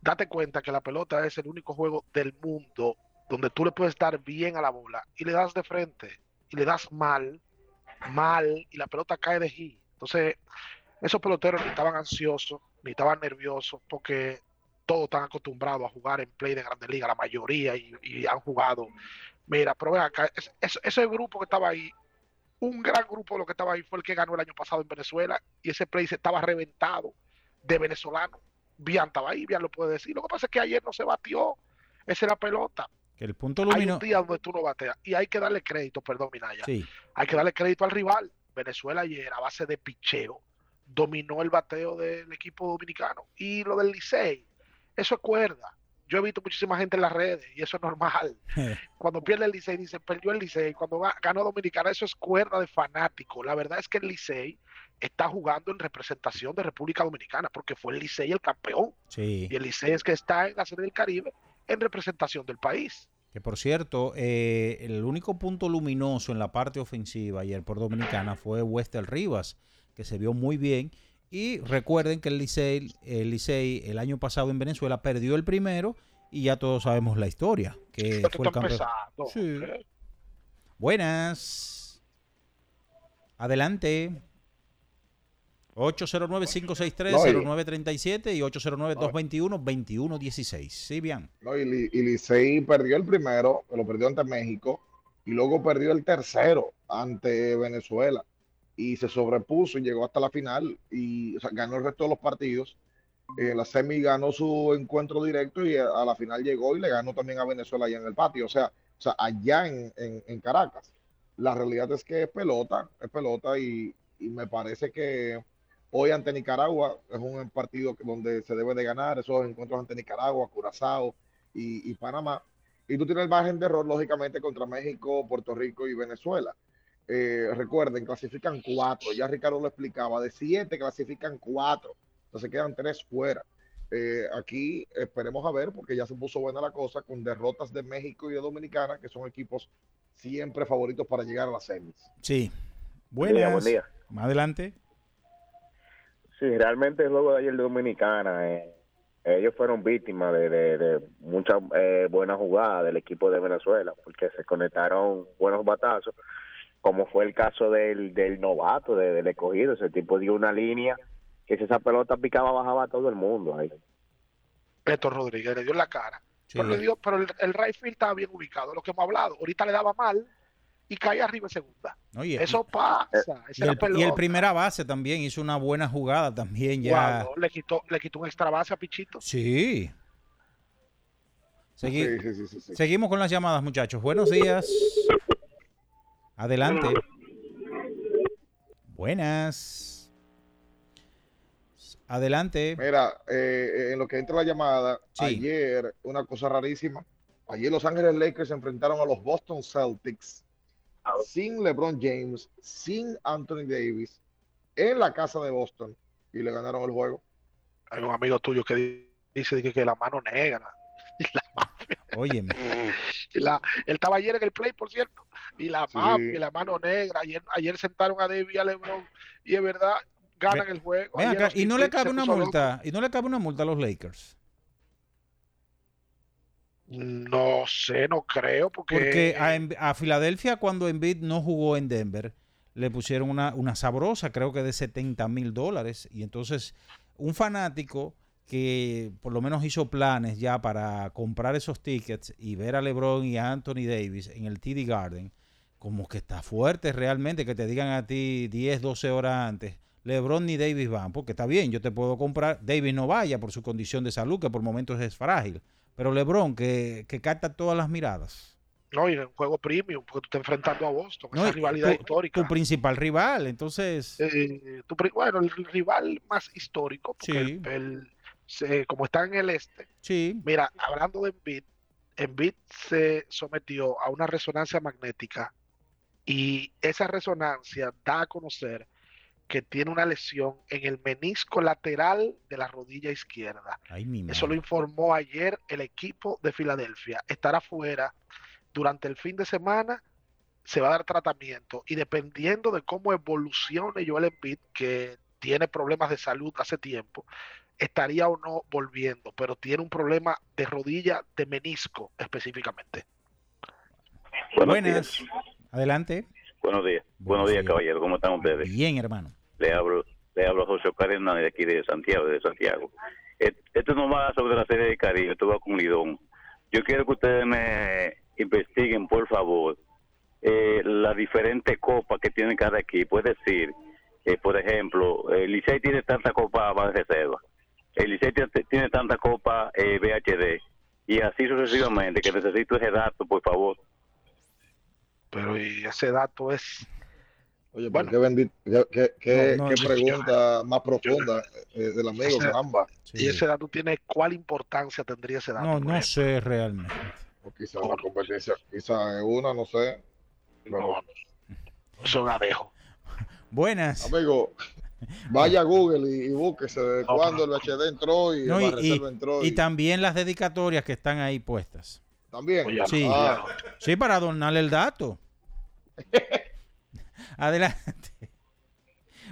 Date cuenta que la pelota es el único juego del mundo donde tú le puedes dar bien a la bola y le das de frente y le das mal, mal y la pelota cae de allí. Entonces, esos peloteros ni estaban ansiosos, ni estaban nerviosos, porque todos están acostumbrados a jugar en play de Grande Liga, la mayoría, y, y han jugado. Mira, pero ven acá, es- es- ese grupo que estaba ahí, un gran grupo de lo que estaba ahí fue el que ganó el año pasado en Venezuela, y ese play se estaba reventado de venezolanos. Bian estaba ahí, Bian lo puede decir. Lo que pasa es que ayer no se batió, esa es la pelota. El punto Hay un día donde tú no bateas, y hay que darle crédito, perdón, Minaya. Sí. Hay que darle crédito al rival. Venezuela ayer, a base de picheo, dominó el bateo del equipo dominicano. Y lo del Licey, eso es cuerda. Yo he visto muchísima gente en las redes y eso es normal. Cuando pierde el Licey, dice perdió el Licey. Cuando ga- ganó Dominicana, eso es cuerda de fanático. La verdad es que el Licey está jugando en representación de República Dominicana porque fue el Licey el campeón. Sí. Y el Licey es que está en la Serie del Caribe en representación del país. Que por cierto, eh, el único punto luminoso en la parte ofensiva ayer por Dominicana fue Wester Rivas, que se vio muy bien. Y recuerden que el Licey, el Licey el año pasado en Venezuela perdió el primero y ya todos sabemos la historia, que fue el campeón. Sí. Buenas. Adelante. 809-563-0937 y 809-221-2116. Sí, bien. No, y, y Licey perdió el primero, lo perdió ante México, y luego perdió el tercero ante Venezuela. Y se sobrepuso y llegó hasta la final y ganó el resto de los partidos. En la semi ganó su encuentro directo y a, la final llegó y le ganó también a Venezuela allá en el patio. O sea, o sea allá en, en- Caracas. La realidad es que es pelota, es pelota y, y me parece que Hoy ante Nicaragua es un partido donde se debe de ganar, esos encuentros ante Nicaragua, Curazao y, y Panamá. Y tú tienes el margen de error, lógicamente, contra México, Puerto Rico y Venezuela. Eh, recuerden, clasifican cuatro, ya Ricardo lo explicaba, de siete clasifican cuatro, entonces quedan tres fuera. Eh, aquí esperemos a ver, porque ya se puso buena la cosa con derrotas de México y de Dominicana, que son equipos siempre favoritos para llegar a las semis. Sí. Buen día, Buenas. buen día. Más adelante. Sí, realmente el juego de ayer de Dominicana, eh, ellos fueron víctimas de, de, de muchas eh, buenas jugadas del equipo de Venezuela, porque se conectaron buenos batazos, como fue el caso del, del novato, de- del escogido, ese tipo dio una línea que si esa pelota picaba bajaba a todo el mundo ahí. Beto Rodríguez le dio en la cara. Pero, le dio, pero el, el right field estaba bien ubicado, lo que hemos hablado. Ahorita le daba mal y caía arriba en segunda. Oye, Eso pasa. y el, y el pelota. primera base también hizo una buena jugada también ya. Guau, le quitó, le quitó un extra base a Pichito. Sí. Segui- Sí, sí, sí, sí, sí. Seguimos con las llamadas, muchachos. Buenos días. Adelante. Buenas. Adelante. Mira, eh, en lo que entra la llamada, Sí. ayer una cosa rarísima. Ayer Los Ángeles Lakers se enfrentaron a los Boston Celtics sin LeBron James, sin Anthony Davis, en la casa de Boston y le ganaron el juego. Hay un amigo tuyo que di- dice que, que la mano negra. Óyeme. La, él estaba ayer en el play, por cierto. Y la Sí. y la mano negra. Ayer, ayer sentaron a David y a LeBron. Y es verdad, ganan el juego. Ayer acá, y no le cabe se una loco. multa, y no le cabe una multa a los Lakers. No sé, no creo, porque, Porque a, a Filadelfia, cuando Embiid no jugó en Denver, le pusieron una, una sabrosa, creo que de 70 mil dólares. Y entonces, un fanático que por lo menos hizo planes ya para comprar esos tickets y ver a LeBron y a Anthony Davis en el TD Garden, como que está fuerte realmente que te digan a ti 10, 12 horas antes. LeBron ni Davis van, porque está bien, yo te puedo comprar. Davis no vaya por su condición de salud, que por momentos es frágil. Pero LeBron, que, que capta todas las miradas. no, y en un juego premium, porque tú estás enfrentando a Boston, No, esa y rivalidad tu, histórica. tu principal rival, entonces. Eh, tu bueno, el rival más histórico, porque Sí. el- el- se- como está en el este, Sí. Mira, hablando de Embiid, Embiid se sometió a una resonancia magnética y esa resonancia da a conocer que tiene una lesión en el menisco lateral de la rodilla izquierda. Ay, mi Eso lo informó ayer el equipo de Filadelfia. Estará fuera durante el fin de semana, se va a dar tratamiento y dependiendo de cómo evolucione Joel Embiid, que tiene problemas de salud hace tiempo, estaría o no volviendo, pero tiene un problema de rodilla de menisco específicamente. Buenas. Adelante. Buenos días. Buenos días, caballero. ¿Cómo están ustedes? Bien, hermano. Le hablo, le hablo a José Oscar Hernández de aquí de Santiago, de Santiago. Esto no va sobre la serie de Caribe, esto va con Lidón. Yo quiero que ustedes me investiguen, por favor, eh, las diferentes copas que tiene cada equipo. Es decir, eh, por ejemplo, el Licey tiene tanta copa más reserva. El Licey tiene, tanta copa eh, VHD. Y así sucesivamente, que necesito ese dato, por favor. Pero y ese dato es... Oye, qué, bendi- qué, qué- qué- No, no, qué yo- pregunta más profunda eh, del amigo, Ese- caramba. Y ese dato tiene cuál importancia tendría ese dato. No, no sé realmente. O quizá una competencia, quizá en una, no sé. Pero, Son. Buenas. amigo, vaya a Google y, y búsquese de cuándo el HD entró y No, entró. y y- también las dedicatorias que están ahí puestas. También. Sí, Ah, sí, para adornar el dato. Adelante.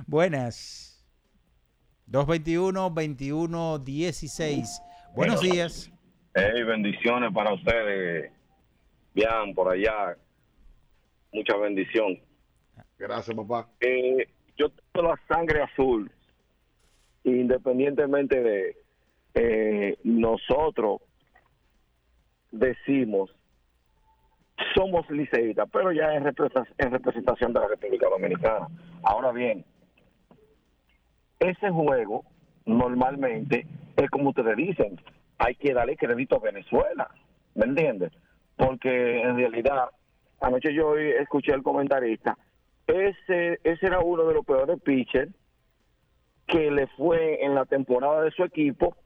Buenas. 221-21-16. Buenos días. Hey, bendiciones para ustedes. Bien, por allá. Mucha bendición. Gracias, papá. Eh, la sangre azul. Independientemente de eh, nosotros decimos somos liceístas, pero ya en representación de la República Dominicana. Ahora bien, ese juego normalmente es como ustedes dicen, hay que darle crédito a Venezuela, ¿me entiendes? Porque en realidad, anoche yo escuché al comentarista, ese, ese era uno de los peores pitchers que le fue en la temporada de su equipo,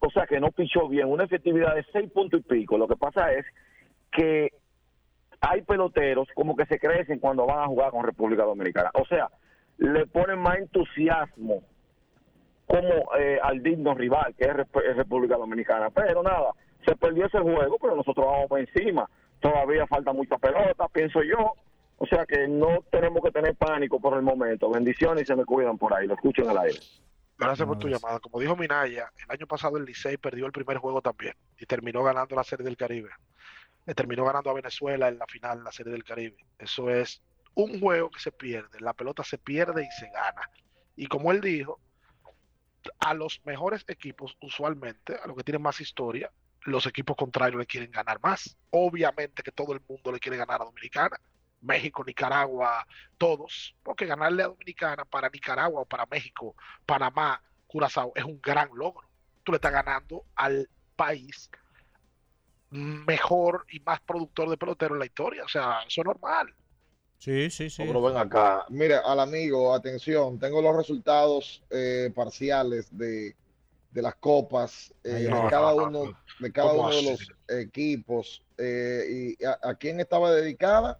o sea que no pichó bien, una efectividad de seis puntos y pico. Lo que pasa es que hay peloteros como que se crecen cuando van a jugar con República Dominicana. O sea, le ponen más entusiasmo como eh, al digno rival que es, Rep- es República Dominicana. Pero nada, se perdió ese juego, pero nosotros vamos por encima. Todavía falta mucha pelota, pienso yo. O sea que no tenemos que tener pánico por el momento. Bendiciones y se me cuidan por ahí. Lo escucho en el aire. Gracias por tu llamada. Como dijo Minaya, el año pasado el Licey perdió el primer juego también y terminó ganando la Serie del Caribe. Le terminó ganando a Venezuela en la final la Serie del Caribe. Eso es un juego que se pierde. La pelota se pierde y se gana. Y como él dijo, a los mejores equipos, usualmente, a los que tienen más historia, los equipos contrarios le quieren ganar más. Obviamente que todo el mundo le quiere ganar a Dominicana. México, Nicaragua, todos, porque ganarle a Dominicana para Nicaragua o para México, Panamá, Curazao es un gran logro. Tú le estás ganando al país mejor y más productor de pelotero en la historia, o sea, eso es normal. Sí, sí, sí. Pero ven acá, mire, al amigo, atención, tengo los resultados eh, parciales de, de las copas eh, Ay, de no, cada no, no, uno, no. de cada ¿Cómo uno de los equipos eh, y a, a quién estaba dedicada,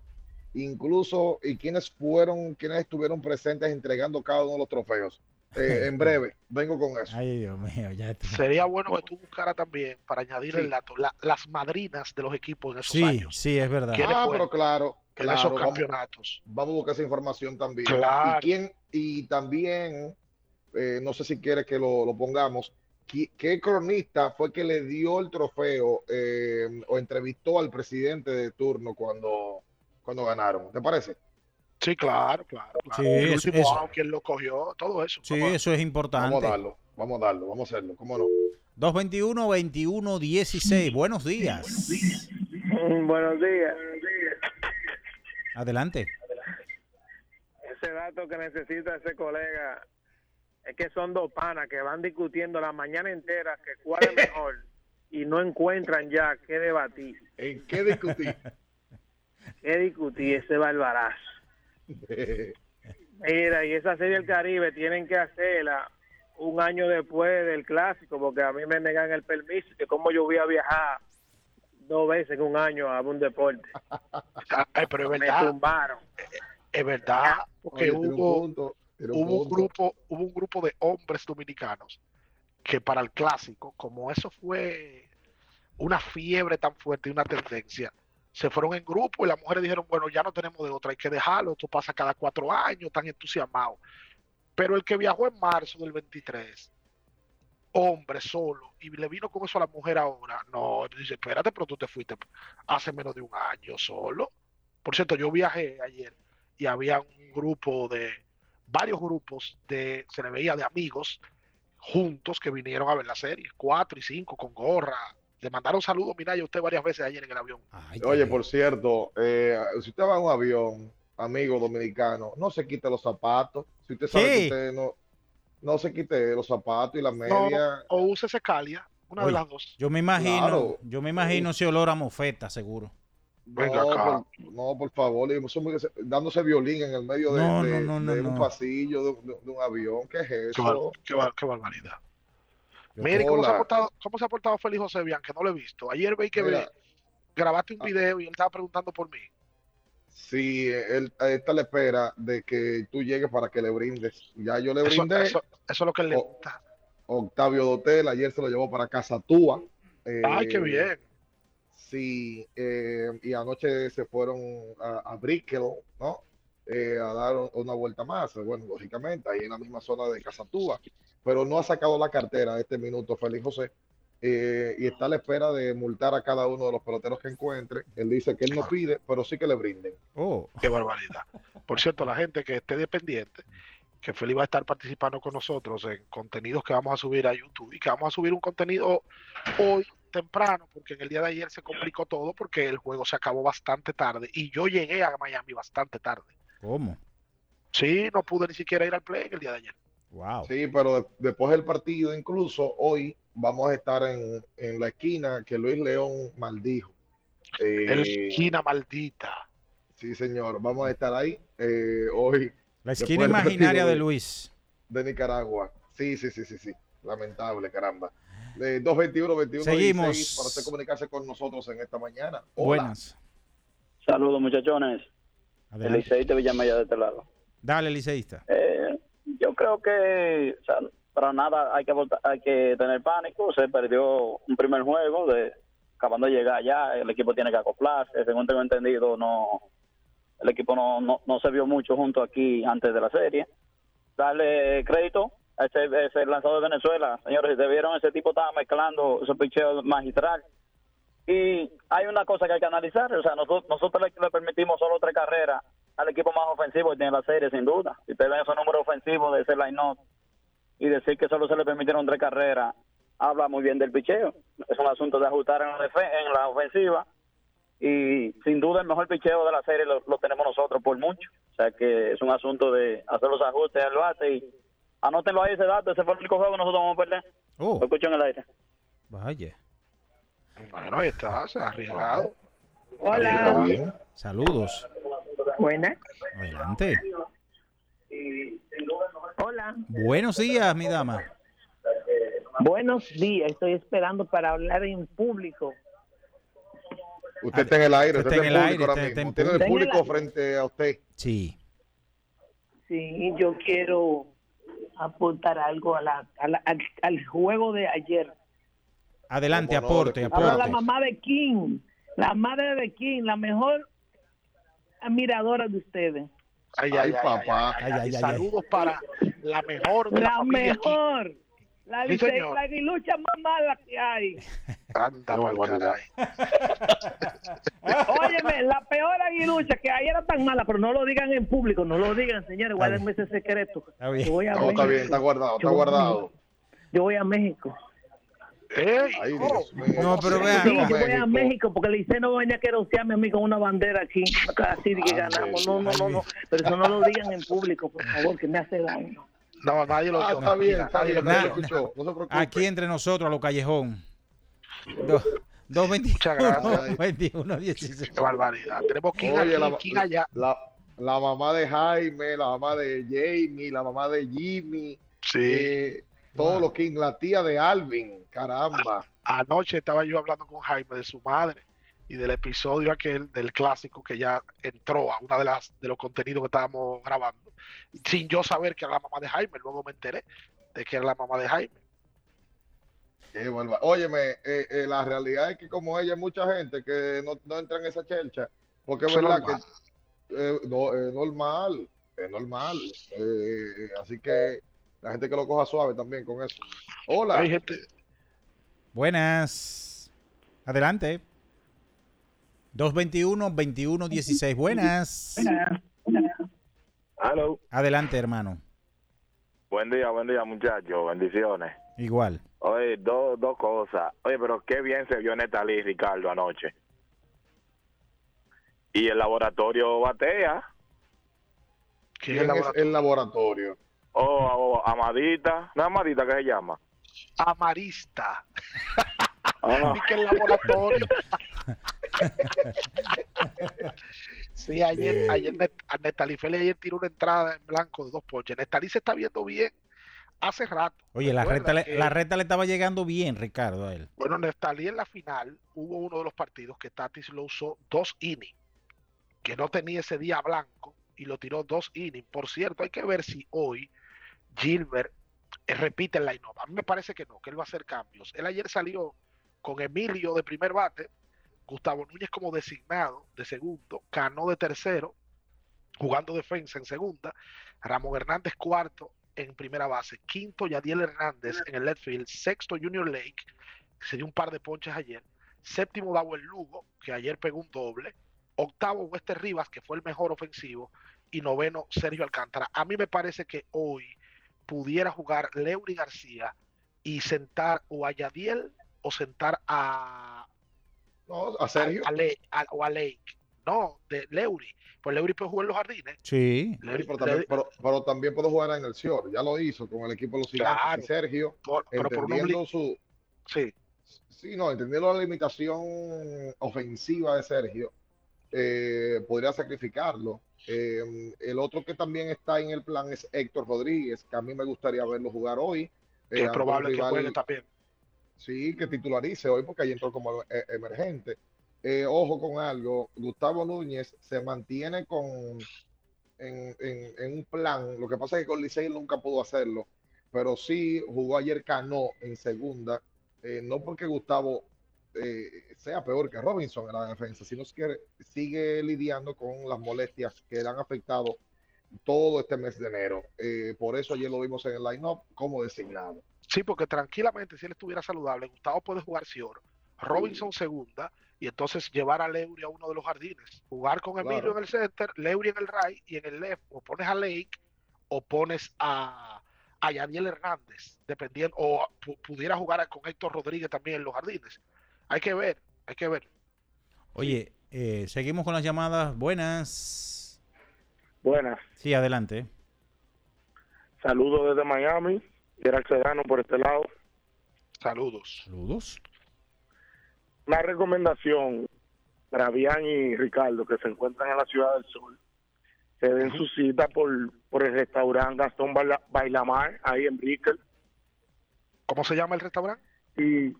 incluso y quiénes fueron, quiénes estuvieron presentes entregando cada uno de los trofeos. Eh, en breve, vengo con eso. Ay, Dios mío, ya está. Sería bueno que tú buscaras también, para añadir el dato, la- las madrinas de los equipos en esos Sí, años. sí, es verdad. ¿Quiénes Ah, pero claro, en claro, esos vamos- campeonatos? Vamos a buscar esa información también. Claro. Y quién, y también, eh, no sé si quiere que lo, lo pongamos, ¿qué, qué cronista fue que le dio el trofeo eh, o entrevistó al presidente de turno cuando, cuando ganaron? ¿Te parece? Sí, claro, claro, claro. Sí, el eso- último eso. out, quién lo cogió, todo eso. Sí, Vamos a- eso es importante. Vamos a darlo, vamos a darlo, vamos a hacerlo, ¿cómo no? 221-21-16. Buenos días. Buenos días. Adelante. Ese dato que necesita ese colega es que son dos panas que van discutiendo la mañana entera que cuál es mejor y no encuentran ya qué debatir. ¿En qué discutir? ¿Qué discutir ese barbarazo? Mira, y esa serie del Caribe tienen que hacerla un año después del clásico porque a mí me negan el permiso que como yo voy a viajar dos veces en un año a un deporte. Ay, pero es Me verdad, tumbaron. es verdad, porque Oye, tiene un hubo, punto, un hubo un punto. grupo, hubo un grupo de hombres dominicanos que para el clásico, como eso fue una fiebre tan fuerte y una tendencia, se fueron en grupo y las mujeres dijeron, bueno, ya no tenemos de otra, hay que dejarlo, esto pasa cada cuatro años, están entusiasmados. Pero el que viajó en marzo del 23, hombre solo, y le vino con eso a la mujer ahora, no, dice, espérate, pero tú te fuiste hace menos de un año solo. Por cierto, yo viajé ayer y había un grupo de, varios grupos de, se le veía de amigos juntos que vinieron a ver la serie, cuatro y cinco con gorra. Le mandaron saludos, mira, yo usted varias veces ayer en el avión. Oye, por cierto, eh, si usted va en un avión, amigo dominicano, no se quite los zapatos. Si usted sabe Sí. que usted no, no se quite los zapatos y la No, media. o úsese Calia, una de las dos. Yo me imagino, Claro. yo me imagino ese olor a mofeta, seguro. Venga no, acá. por, no, por favor, y eso muy- dándose violín en el medio de, No, de- no, no, de no, un no. pasillo de, de- de un avión. ¿Qué es Qué, eso? bar- qué bar- qué barbaridad. Mire, ¿cómo se, ha portado, ¿cómo se ha portado Félix José Bian? Que no lo he visto. Ayer veí que Mira. grabaste un video y él estaba preguntando por mí. Sí, él él está a la espera de que tú llegues para que le brindes. Ya yo le brindé. eso- eso es lo que él le gusta. Octavio Dotel, ayer se lo llevó para casa Túa. Ay, qué Eh, bien. Sí, eh, y anoche se fueron a, a Brickell, ¿no? Eh, a dar una vuelta más, bueno, lógicamente, ahí en la misma zona de Casatúa, pero no ha sacado la cartera a este minuto, Félix José, eh, y está a la espera de multar a cada uno de los peloteros que encuentre. Él dice que él no pide, pero sí que le brinden. Oh, Qué barbaridad. Por cierto, la gente que esté dependiente, que Félix va a estar participando con nosotros en contenidos que vamos a subir a YouTube y que vamos a subir un contenido hoy temprano, porque en el día de ayer se complicó todo porque el juego se acabó bastante tarde y yo llegué a Miami bastante tarde. ¿Cómo? Sí, no pude ni siquiera ir al play el día de ayer. Wow. Sí, pero de- después del partido, incluso hoy, vamos a estar en, en la esquina que Luis León maldijo. Eh, El esquina maldita. Sí, señor, vamos a estar ahí eh, hoy. La esquina imaginaria de Luis. de Nicaragua. Sí, sí, sí, sí, sí. Lamentable, caramba. De 221 21 Seguimos. 16 para usted comunicarse con nosotros en esta mañana. Hola. Buenas. Saludos, muchachones. El Adelante. Liceísta Villamella de este lado. Dale, liceísta. Eh, yo creo que o sea, para nada hay que hay que tener pánico. Se perdió un primer juego de acabando de llegar ya. El equipo tiene que acoplarse. Según tengo entendido, no el equipo no, no, no se vio mucho junto aquí antes de la serie. Darle crédito a ese, ese lanzador de Venezuela. Señores, si te vieron, ese tipo estaba mezclando esos picheos magistral. Y hay una cosa que hay que analizar, o sea, nosotros, nosotros le, permitimos solo tres carreras al equipo más ofensivo tiene la serie, sin duda. Si te ven esos números ofensivos de ese line-up y decir que solo se le permitieron tres carreras, habla muy bien del picheo. Es un asunto de ajustar en la, en la ofensiva y sin duda el mejor picheo de la serie lo, lo tenemos nosotros por mucho. O sea que es un asunto de hacer los ajustes al bate y anótenlo ahí ese dato, ese fue el único juego que nosotros vamos a perder. Lo escucho en el aire. Vaya. Bueno, ahí está, se ha arriesgado. Hola. Saludos. Buenas. Adelante. Hola. Buenos días, mi dama. Buenos días. Estoy esperando para hablar en público. Usted está en el aire, Usted usted está en el aire, ahora está- está en mismo. Tiene el público. frente a usted. Sí. Sí, yo quiero aportar algo a la, a la- al, al juego de ayer. Adelante, no, aporte, Habla la aporte. mamá de King, la madre de King, la mejor admiradora de ustedes. Ay, Ay, papá. ay, ay, Ay, ay. ay, ay, Saludos para la mejor de la, La mejor. La, Sí, aguilucha más mala que hay. Anda. Óyeme, la peor aguilucha que hay era tan mala, pero no lo digan en público, no lo digan, señores, guárdenme ese secreto. Está bien. Yo voy a No, está bien, está guardado, está Yo- guardado. Yo voy a México. Ay, oh. No, pero Sí, vea Sí, yo voy a México porque el Liceo no venía a querosearme a mí con una bandera aquí, así de que Ah, ganamos. No, no, no, no. Pero eso no lo digan en público, por favor, que me hace daño. No, nadie lo Ah, oyó, está bien, nadie bien, lo no escuchó, no se preocupe. Aquí entre nosotros, a lo callejón. Do- 221, Muchas gracias. 21, 16. Qué barbaridad. Tenemos King Oye, la, aquí, allá. la, la mamá de Jaime, la mamá de Jamie, la mamá de Jimmy, Sí. eh, todos los King, la tía de Alvin, caramba. Anoche estaba yo hablando con Jaime de su madre y del episodio aquel del clásico que ya entró a una de las de los contenidos que estábamos grabando sin yo saber que era la mamá de Jaime luego me enteré de que era la mamá de Jaime Qué barba- Óyeme, eh, eh, la realidad es que como ella hay mucha gente que no, no entra en esa chelcha, porque es verdad normal. que eh, no, es normal, es normal. Eh, así que la gente que lo coja suave también con eso. Hola. hay gente Buenas. Adelante. 221, 21, 16. Buenas. Hello. Adelante, hermano. Buen día, buen día, muchachos. Bendiciones. Igual. Oye, dos dos cosas. Oye, pero qué bien se vio Netalí Ricardo anoche. Y el laboratorio batea. ¿Quién ¿Quién es el es el laboratorio? Oh, oh, Amadita. ¿No es Amadita que se llama? amarista Ah. que el laboratorio sí ayer ayer Nestalí Félix ayer tiró una entrada en blanco de dos ponches Nestalí se está viendo bien hace rato Oye, la recta, le, que- la recta le estaba llegando bien, Ricardo, a él. Bueno, Nestalí en la final hubo uno de los partidos que Tatis lo usó dos innings, que no tenía ese día blanco y lo tiró dos innings. Por cierto, hay que ver si hoy Gilbert eh, repite el line-up. A mí me parece que no, que él va a hacer cambios. Él ayer salió con Emilio de primer bate, Gustavo Núñez como designado de segundo, Cano de tercero, jugando defensa en segunda, Ramón Hernández cuarto en primera base, quinto Yadiel Hernández en el left field, sexto Junior Lake, que se dio un par de ponches ayer, séptimo Dawel Lugo, que ayer pegó un doble, octavo Wester Rivas, que fue el mejor ofensivo, y noveno Sergio Alcántara. A mí me parece que hoy pudiera jugar Leury García y sentar o a Yadiel o sentar a, No, a Sergio. a Le- a- o a Lake. No, de Leury. Pues Leury puede jugar en los jardines. Sí. Sí, pero, también, pero- pero también puedo jugar en el Sior. Ya lo hizo con el equipo de los gigantes. Claro. Y Sergio, Por- pero entendiendo obli- su. Sí. Sí, no, entendiendo la limitación ofensiva de Sergio, eh, podría sacrificarlo Eh, el otro que también está en el plan es Héctor Rodríguez, que a mí me gustaría verlo jugar hoy. Que Eh, es un probable que juegue también. Sí, que titularice hoy porque ahí entró como eh, emergente. Eh, ojo con algo, Gustavo Núñez se mantiene con en, en- en un plan. Lo que pasa es que con Licey nunca pudo hacerlo, pero sí jugó ayer Cano en segunda. eh, no porque Gustavo eh, sea peor que Robinson en la defensa, sino que sigue lidiando con las molestias que le han afectado todo este mes de enero. Eh, por eso ayer lo vimos en el line-up como designado. Sí, porque tranquilamente, si él estuviera saludable, Gustavo puede jugar Cior, Robinson segunda, y entonces llevar a Leury a uno de los jardines. Jugar con Emilio Claro. en el center, Leury en el right y en el left, o pones a Lake o pones a, a Yadiel Hernández, dependiendo, o pu- pudiera jugar con Héctor Rodríguez también en los jardines. Hay que ver, hay que ver. Oye, eh, seguimos con las llamadas. Buenas. Buenas. Sí, adelante. Saludos desde Miami. Gerald Sedano por este lado. Saludos. Saludos. Una recomendación para Bian y Ricardo que se encuentran en la Ciudad del Sol. Se den su cita por, por el restaurante Gastón Baila- Bailamar, ahí en Brickell. ¿Cómo se llama el restaurante? Y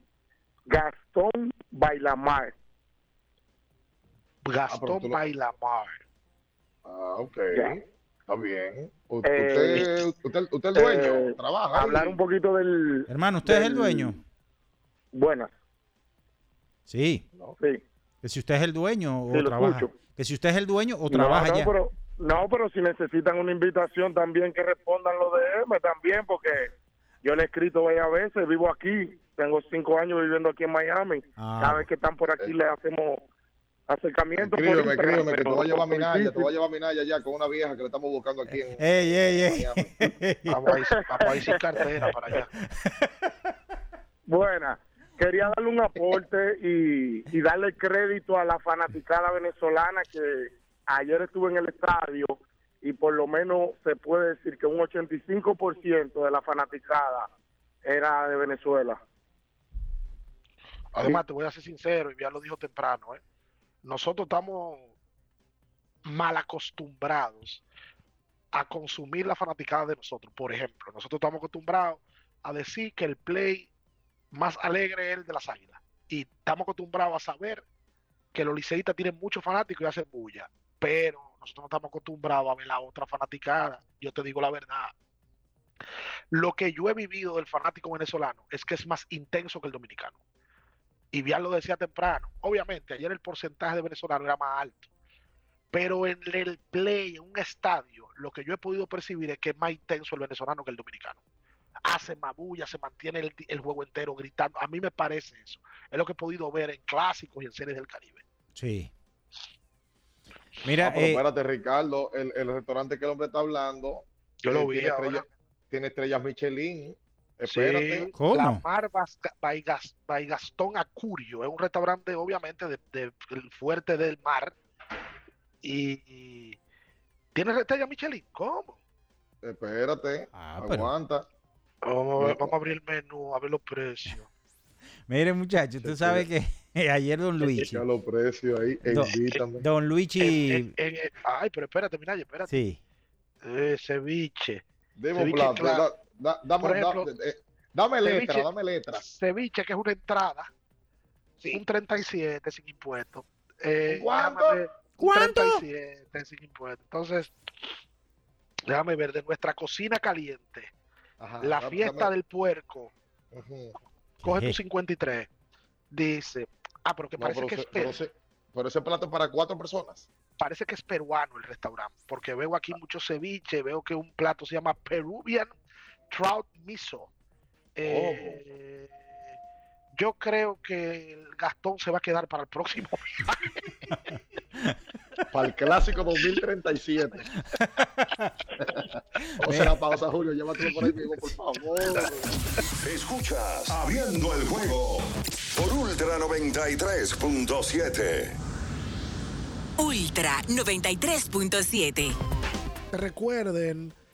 Gastón Bailamar. Gastón lo- Bailamar. Ah, ok. Ya. Está bien. U- Eh, usted, usted, usted es el dueño, Eh, trabaja. ahí. Hablar un poquito del... Hermano, ¿usted es el dueño? Buenas. Sí. Sí. Que si usted es el dueño o Sí, trabaja. escucho. Que si usted es el dueño o No, trabaja no, ya. Pero, no, pero si necesitan una invitación también que respondan lo de M también, porque yo le he escrito varias veces, vivo aquí, tengo cinco años viviendo aquí en Miami. Ah. Cada vez que están por aquí le hacemos acercamiento. Escríbeme, escríbeme, que te voy a llevar a Minaya, te voy a llevar a Minaya ya con una vieja que le estamos buscando aquí en... Ey, ey, ey. Vamos a ir, vamos a ir sin cartera para allá. Buena. Quería darle un aporte y, y darle crédito a la fanaticada venezolana que ayer estuve en el estadio y por lo menos se puede decir que un 85% de la fanaticada era de Venezuela. Además, te voy a ser sincero, y ya lo dijo temprano, ¿eh? nosotros estamos mal acostumbrados a consumir la fanaticada de nosotros. Por ejemplo, nosotros estamos acostumbrados a decir que el play más alegre es el de las águilas. Y estamos acostumbrados a saber que los liceístas tienen muchos fanáticos y hacen bulla. Pero nosotros no estamos acostumbrados a ver la otra fanaticada. Yo te digo la verdad. Lo que yo he vivido del fanático venezolano es que es más intenso que el dominicano. Y bien lo decía temprano. Obviamente, ayer el porcentaje de venezolanos era más alto. Pero en el play, en un estadio, lo que yo he podido percibir es que es más intenso el venezolano que el dominicano. Hace más bulla, se mantiene el, el juego entero gritando. A mí me parece eso. Es lo que he podido ver en clásicos y en series del Caribe. Sí. Mira, Ah, pero eh, espérate, Ricardo, el, el restaurante que el hombre está hablando. Yo lo eh, vi tiene, ahora. estrella- tiene estrellas Michelin. Sí, Espérate. La Mar Bas- by Gas- by Gastón Acurio es un restaurante, obviamente, de, de- el fuerte del mar. Y, y tiene estrella Michelin. ¿Cómo? Espérate. Ah, pero- aguanta. Vamos a, ver, vamos a abrir el menú, a ver los precios. mire, muchachos, tú sabes que ayer Don Luigi. Ya los precios ahí. Don. Don Luigi. En- en- en- ay, pero espérate, mira, espérate. Sí. Eh, ceviche. Plato. claro. Da- da- dame, ejemplo, da- eh, dame letra, ceviche- dame letra. Ceviche, que es una entrada. Un 37 sin impuestos. Eh, ¿Cuánto? ver, un ¿Cuánto? 37 sin impuestos. Entonces, déjame ver, de nuestra cocina caliente, Ajá, la dame- fiesta dame- del puerco, Ujú. coge ¿Qué? tu 53. Dice, ah, pero que No, parece pero, que ese- es pero pero ese plato es para cuatro personas. parece que es peruano el restaurante, porque veo aquí mucho ceviche, veo que un plato se llama Peruvian Trout Miso. Eh, Yo creo que el Gastón se va a quedar para el próximo. Para el clásico 2037. Vamos a hacer la pausa, Julio. Llévatelo por ahí mismo, por favor. Escuchas Abriendo el juego por Ultra 93.7. Ultra 93.7. Recuerden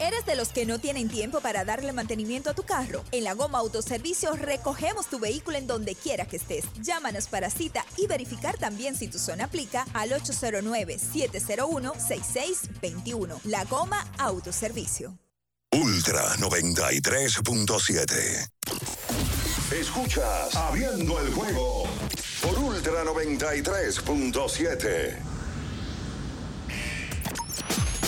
¿Eres de los que no tienen tiempo para darle mantenimiento a tu carro? En la Goma Autoservicio recogemos tu vehículo en donde quiera que estés. Llámanos para cita y verificar también si tu zona aplica al 809-701-6621. La Goma Autoservicio. Ultra 93.7. Escuchas Abriendo el juego por Ultra 93.7.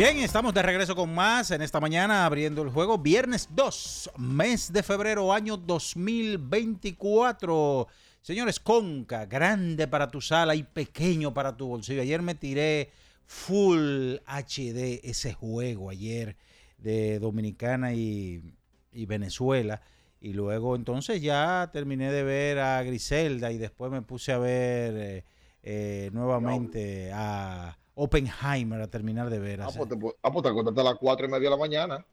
Bien, estamos de regreso con más en esta mañana abriendo el juego. Viernes 2, mes de febrero, año 2024. Señores, Conca, grande para tu sala y pequeño para tu bolsillo. Ayer me tiré full HD ese juego ayer de Dominicana y, Venezuela. Y luego entonces ya terminé de ver a Griselda y después me puse a ver eh, eh, nuevamente a Oppenheimer a terminar de ver. Ah, pues te, pu- ah, pues te a las 4 y media de la mañana.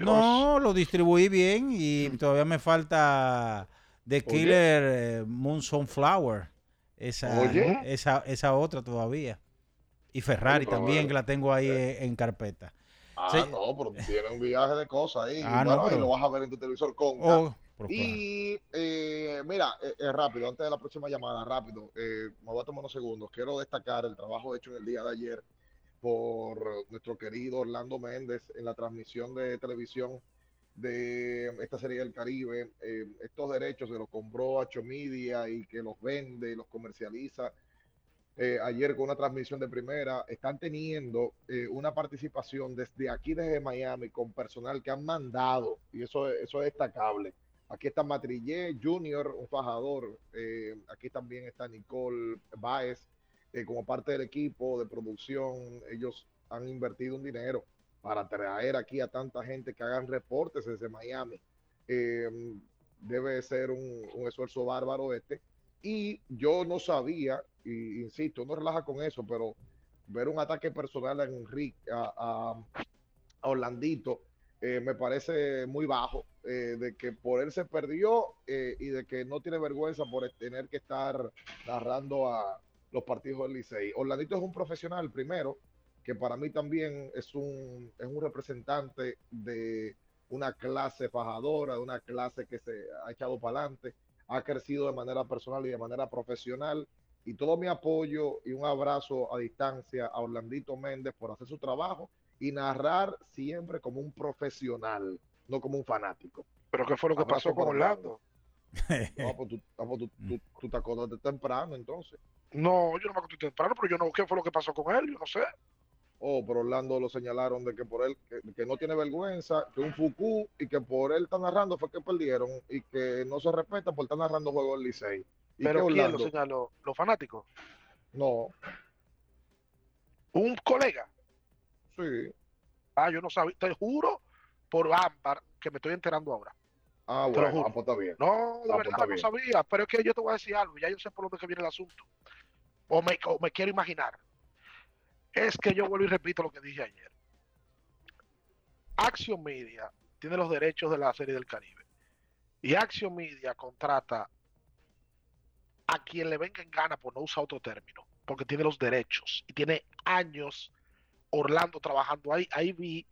No, lo distribuí bien y todavía me falta The. Killer eh, Moon Sunflower. Esa, Oye. esa, esa otra todavía. Y Ferrari Oye, también, que la tengo ahí eh, en carpeta. Ah, Sí. no, pero tiene un viaje de cosas ahí. Ah, y no, bueno, pero- lo vas a ver en tu televisor con Oh, Y eh, mira, eh, eh, rápido, antes de la próxima llamada, rápido, eh, me voy a tomar unos segundos. Quiero destacar el trabajo hecho en el día de ayer por nuestro querido Orlando Méndez en la transmisión de televisión de esta serie del Caribe. Eh, estos derechos se los compró a Media y que los vende y los comercializa. eh, ayer con una transmisión de primera, están teniendo una participación desde aquí, desde Miami, con personal que han mandado, y eso, eso es destacable. Aquí está Matrillé Junior, un fajador. eh, aquí también está Nicole Baez, eh, como parte del equipo de producción. Ellos han invertido un dinero para traer aquí a tanta gente que hagan reportes desde Miami. Eh, debe ser un, esfuerzo bárbaro este. Y yo no sabía, insisto, no relaja con eso, pero ver un ataque personal a Enrique, a, a- a Orlandito, eh, me parece muy bajo, eh, de que por él se perdió eh, y de que no tiene vergüenza por tener que estar narrando a los partidos del Licey. Orlandito es un profesional, primero, que para mí también es un, es un representante de una clase fajadora, de una clase que se ha echado para adelante, ha crecido de manera personal y de manera profesional. Y todo mi apoyo y un abrazo a distancia a Orlandito Méndez por hacer su trabajo y narrar siempre como un profesional, no como un fanático. ¿Pero qué fue lo que Abrazo pasó con para Orlando? No, pues tú, ah, pues tú, tú- tú te acordaste temprano entonces. No, yo no me acosté temprano, pero yo no, ¿qué fue lo que pasó con él? Yo no sé. Oh, pero Orlando lo señalaron de que por él, que, que no tiene vergüenza, que un Fuku y que por él está narrando fue que perdieron y que no se respeta por estar narrando juegos del Licey. ¿Y Pero ¿quién lo Orlando? señaló? ¿Los fanáticos? No, ¿Un colega? Sí. Ah, yo no sabía. Te juro por Ámbar que me estoy enterando ahora. Ah, Te bueno, juro. ah, pues bien. No, de Ah, pues verdad, no sabía. Pero es que yo te voy a decir algo. Ya yo sé por dónde que viene el asunto. O me, o me quiero imaginar. Es que yo vuelvo y repito lo que dije ayer. Action Media tiene los derechos de la serie del Caribe. Y Action Media contrata a quien le venga en gana por no usar otro término. Porque tiene los derechos. Y tiene años Orlando trabajando ahí. Ahí vi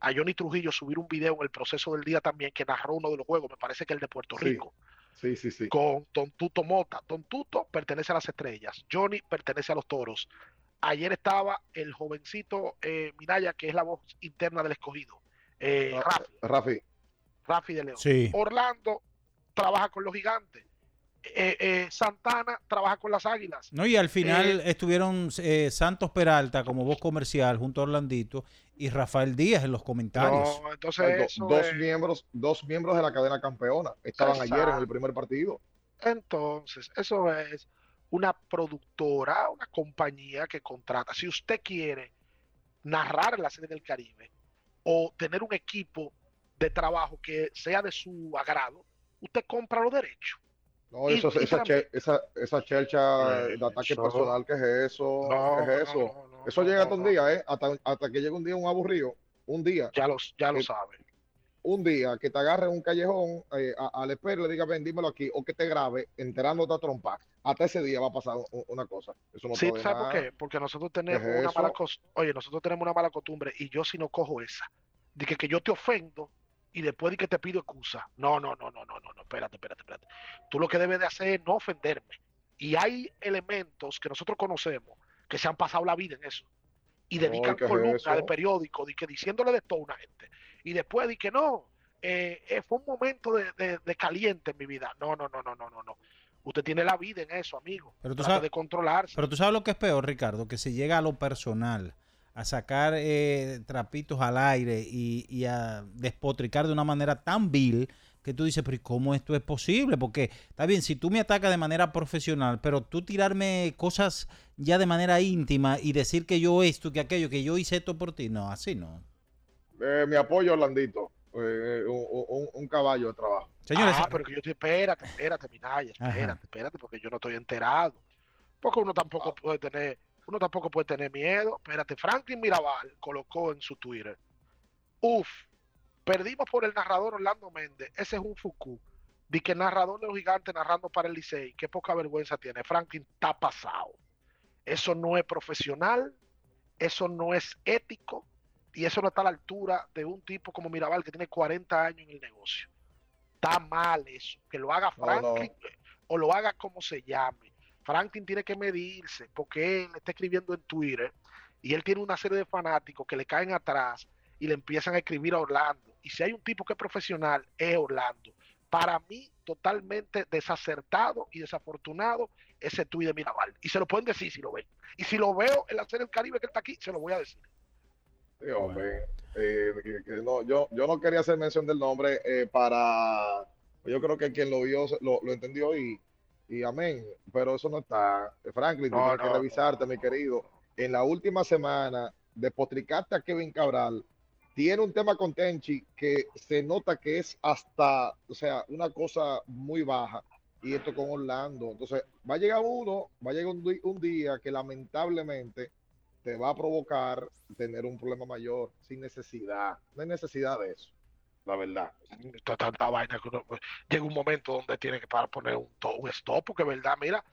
a Johnny Trujillo subir un video en el proceso del día también que narró uno de los juegos. Me parece que el de Puerto Sí. Rico Sí, sí, sí. con Don Tuto Mota. Don Tuto pertenece a las estrellas, Johnny pertenece a los toros. Ayer estaba el jovencito eh, Minaya, que es la voz interna del escogido, eh, Ah, Rafi, Rafi, Rafi de León. Sí. Orlando trabaja con los gigantes. Eh, eh, Santana trabaja con las águilas. No, y al final Eh, estuvieron eh, Santos Peralta como voz comercial junto a Orlandito y Rafael Díaz en los comentarios. No, entonces Hay do- eso dos es- miembros, dos miembros de la cadena campeona estaban ayer en el primer partido. Entonces, eso es una productora, una compañía que contrata. Si usted quiere narrar la serie del Caribe o tener un equipo de trabajo que sea de su agrado, usted compra los derechos. No, Y- eso, y esa, esa, esa chelcha Eh, de ataque eso- personal, ¿qué es eso? No, ¿Qué es no, eso? eso llega hasta un día, ¿eh? Hasta, hasta que llega un día un aburrido, un día. Ya lo, ya lo Eh, sabe. Un día que te agarre en un callejón eh, a- al espero y le diga, ven, dímelo aquí, o que te grabe enterándote a trompa. Hasta ese día va a pasar una cosa. Eso no Sí, puede ¿sabe por qué? Porque nosotros tenemos es una mala costumbre. Oye, nosotros tenemos una mala costumbre y yo si no cojo esa. De que, que yo te ofendo y después de que te pido excusa. No, no, no, no, no, no, no, espérate, espérate, espérate. Tú lo que debes de hacer es no ofenderme. Y hay elementos que nosotros conocemos que se han pasado la vida en eso. Y dedican ¿qué es columnas de periódico, de que diciéndole de todo a una gente. Y después de que no, eh, eh, fue un momento de, de- de caliente en mi vida. No, no, no, no, no, no, no. Usted tiene la vida en eso, amigo. Pero tú Trata sabes- de controlarse. Pero tú sabes lo que es peor, Ricardo, que se llega a lo personal, a sacar eh, trapitos al aire y, y a despotricar de una manera tan vil que tú dices, pero ¿y cómo esto es posible? Porque está bien, si tú me atacas de manera profesional, pero tú tirarme cosas ya de manera íntima y decir que yo esto, que aquello, que yo hice esto por ti, no, así no. Eh, mi apoyo, Orlandito. Eh, un, un- un caballo de trabajo. Señores, Ah, pero que yo estoy, espérate, espérate, Minaya, Ajá. espérate, espérate, porque yo no estoy enterado. Porque uno tampoco puede tener, uno tampoco puede tener miedo. Espérate, Franklin Mirabal colocó en su Twitter, uf, perdimos por el narrador Orlando Méndez, ese es un Fuku. Di que narrador de los gigantes narrando para el Licey, qué poca vergüenza tiene. Franklin está pasado. Eso no es profesional, eso no es ético y eso no está a la altura de un tipo como Mirabal que tiene 40 años en el negocio. está mal eso. Que lo haga No, no. Franklin o lo haga como se llame. Franklin tiene que medirse porque él está escribiendo en Twitter y él tiene una serie de fanáticos que le caen atrás y le empiezan a escribir a Orlando. Y si hay un tipo que es profesional, es Orlando. Para mí, totalmente desacertado y desafortunado ese tuit de Mirabal. Y se lo pueden decir si lo ven. Y si lo veo en la serie del Caribe que está aquí, se lo voy a decir. Eh, yo, yo no quería hacer mención del nombre eh, para. Yo creo que quien lo vio lo, lo entendió y, y amén. Pero eso no está. Franklin, No, tienes no, que no. revisarte, mi querido. En la última semana, despotricaste a Kevin Cabral. Tiene un tema con Tenchi que se nota que es hasta, o sea, una cosa muy baja. Y esto con Orlando. Entonces, va a llegar uno, va a llegar un, un día que lamentablemente te va a provocar tener un problema mayor sin necesidad. No hay necesidad de eso, la verdad. Tanta vaina que uno- pues, llega un momento donde tiene que para poner un, un stop, porque verdad, mira,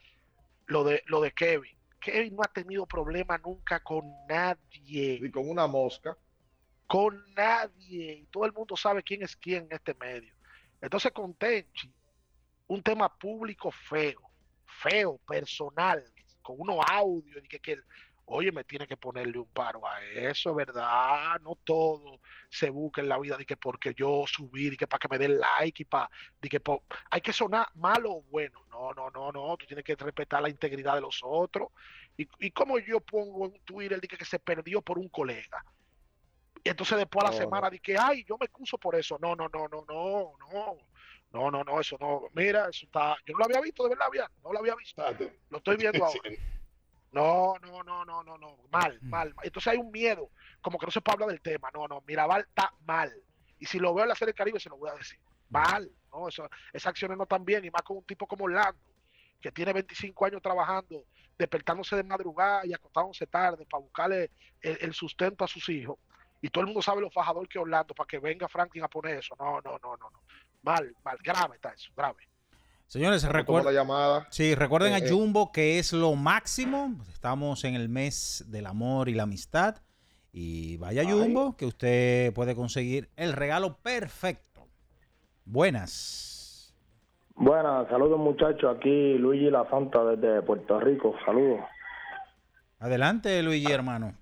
lo de lo de Kevin. Kevin no ha tenido problema nunca con nadie. Y con una mosca. Con nadie. Y todo el mundo sabe quién es quién en este medio. Entonces con Tenchi, un tema público feo, feo, personal, con unos audios, y que, que oye, me tiene que ponerle un paro a eso, ¿verdad? No todo se busca en la vida de que porque yo subí, de que para que me den like y para, de que po- hay que sonar malo o bueno. No, no, no, no, tú tienes que respetar la integridad de los otros. Y, y como yo pongo en Twitter, de que, que se perdió por un colega. Y entonces después a la No, semana de que, ay, yo me excuso por eso. No, no, no, no, no, no. No, no, no, eso no. Mira, eso está. Yo no lo había visto, de verdad. No lo había visto. Lo estoy viendo ahora. No, no, no, no, no, no. Mal, mal, mal. Entonces hay un miedo. Como que no se puede hablar del tema. No, no. Mirabal está mal. Y si lo veo en la serie del Caribe, se lo voy a decir. Mal. No, eso, esas acciones no están bien. Y más con un tipo como Orlando, que tiene 25 años trabajando, despertándose de madrugada y acostándose tarde para buscarle el, el sustento a sus hijos. Y todo el mundo sabe lo fajador que es Orlando para que venga Franklin a poner eso. No, no, no, no, no. Mal, mal. Grave está eso. Grave. Señores, recuerden. la llamada. Sí, recuerden Eh, a eh. Jumbo que es lo máximo. Estamos en el mes del amor y la amistad. Y vaya Jumbo que usted puede conseguir el regalo perfecto. Buenas. Buenas, saludos muchachos, aquí Luigi La Santa desde Puerto Rico, saludos. Adelante, Luigi, hermano.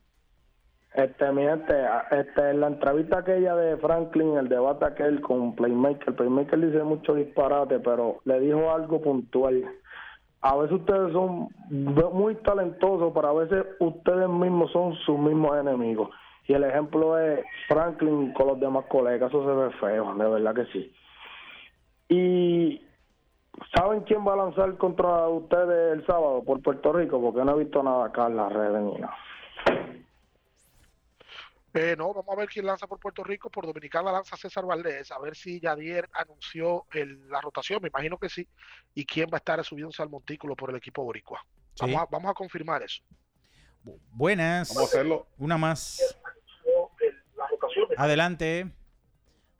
Este, mi gente, este, en la entrevista aquella de Franklin, el debate aquel con Playmaker, Playmaker dice mucho disparate, pero le dijo algo puntual. A veces ustedes son muy talentosos, pero a veces ustedes mismos son sus mismos enemigos. Y el ejemplo es Franklin con los demás colegas, eso se ve feo, de verdad que sí. Y ¿saben quién va a lanzar contra ustedes el sábado por Puerto Rico? Porque no he visto nada acá en las redes ni nada. Eh, no, vamos a ver quién lanza por Puerto Rico. Por Dominicana lanza César Valdés. A ver si Yadier anunció el- la rotación. Me imagino que sí. Y quién va a estar subiéndose al montículo por el equipo boricua. Sí. Vamos, a, vamos a confirmar eso. Buenas. Vamos a hacerlo. Una más. Adelante.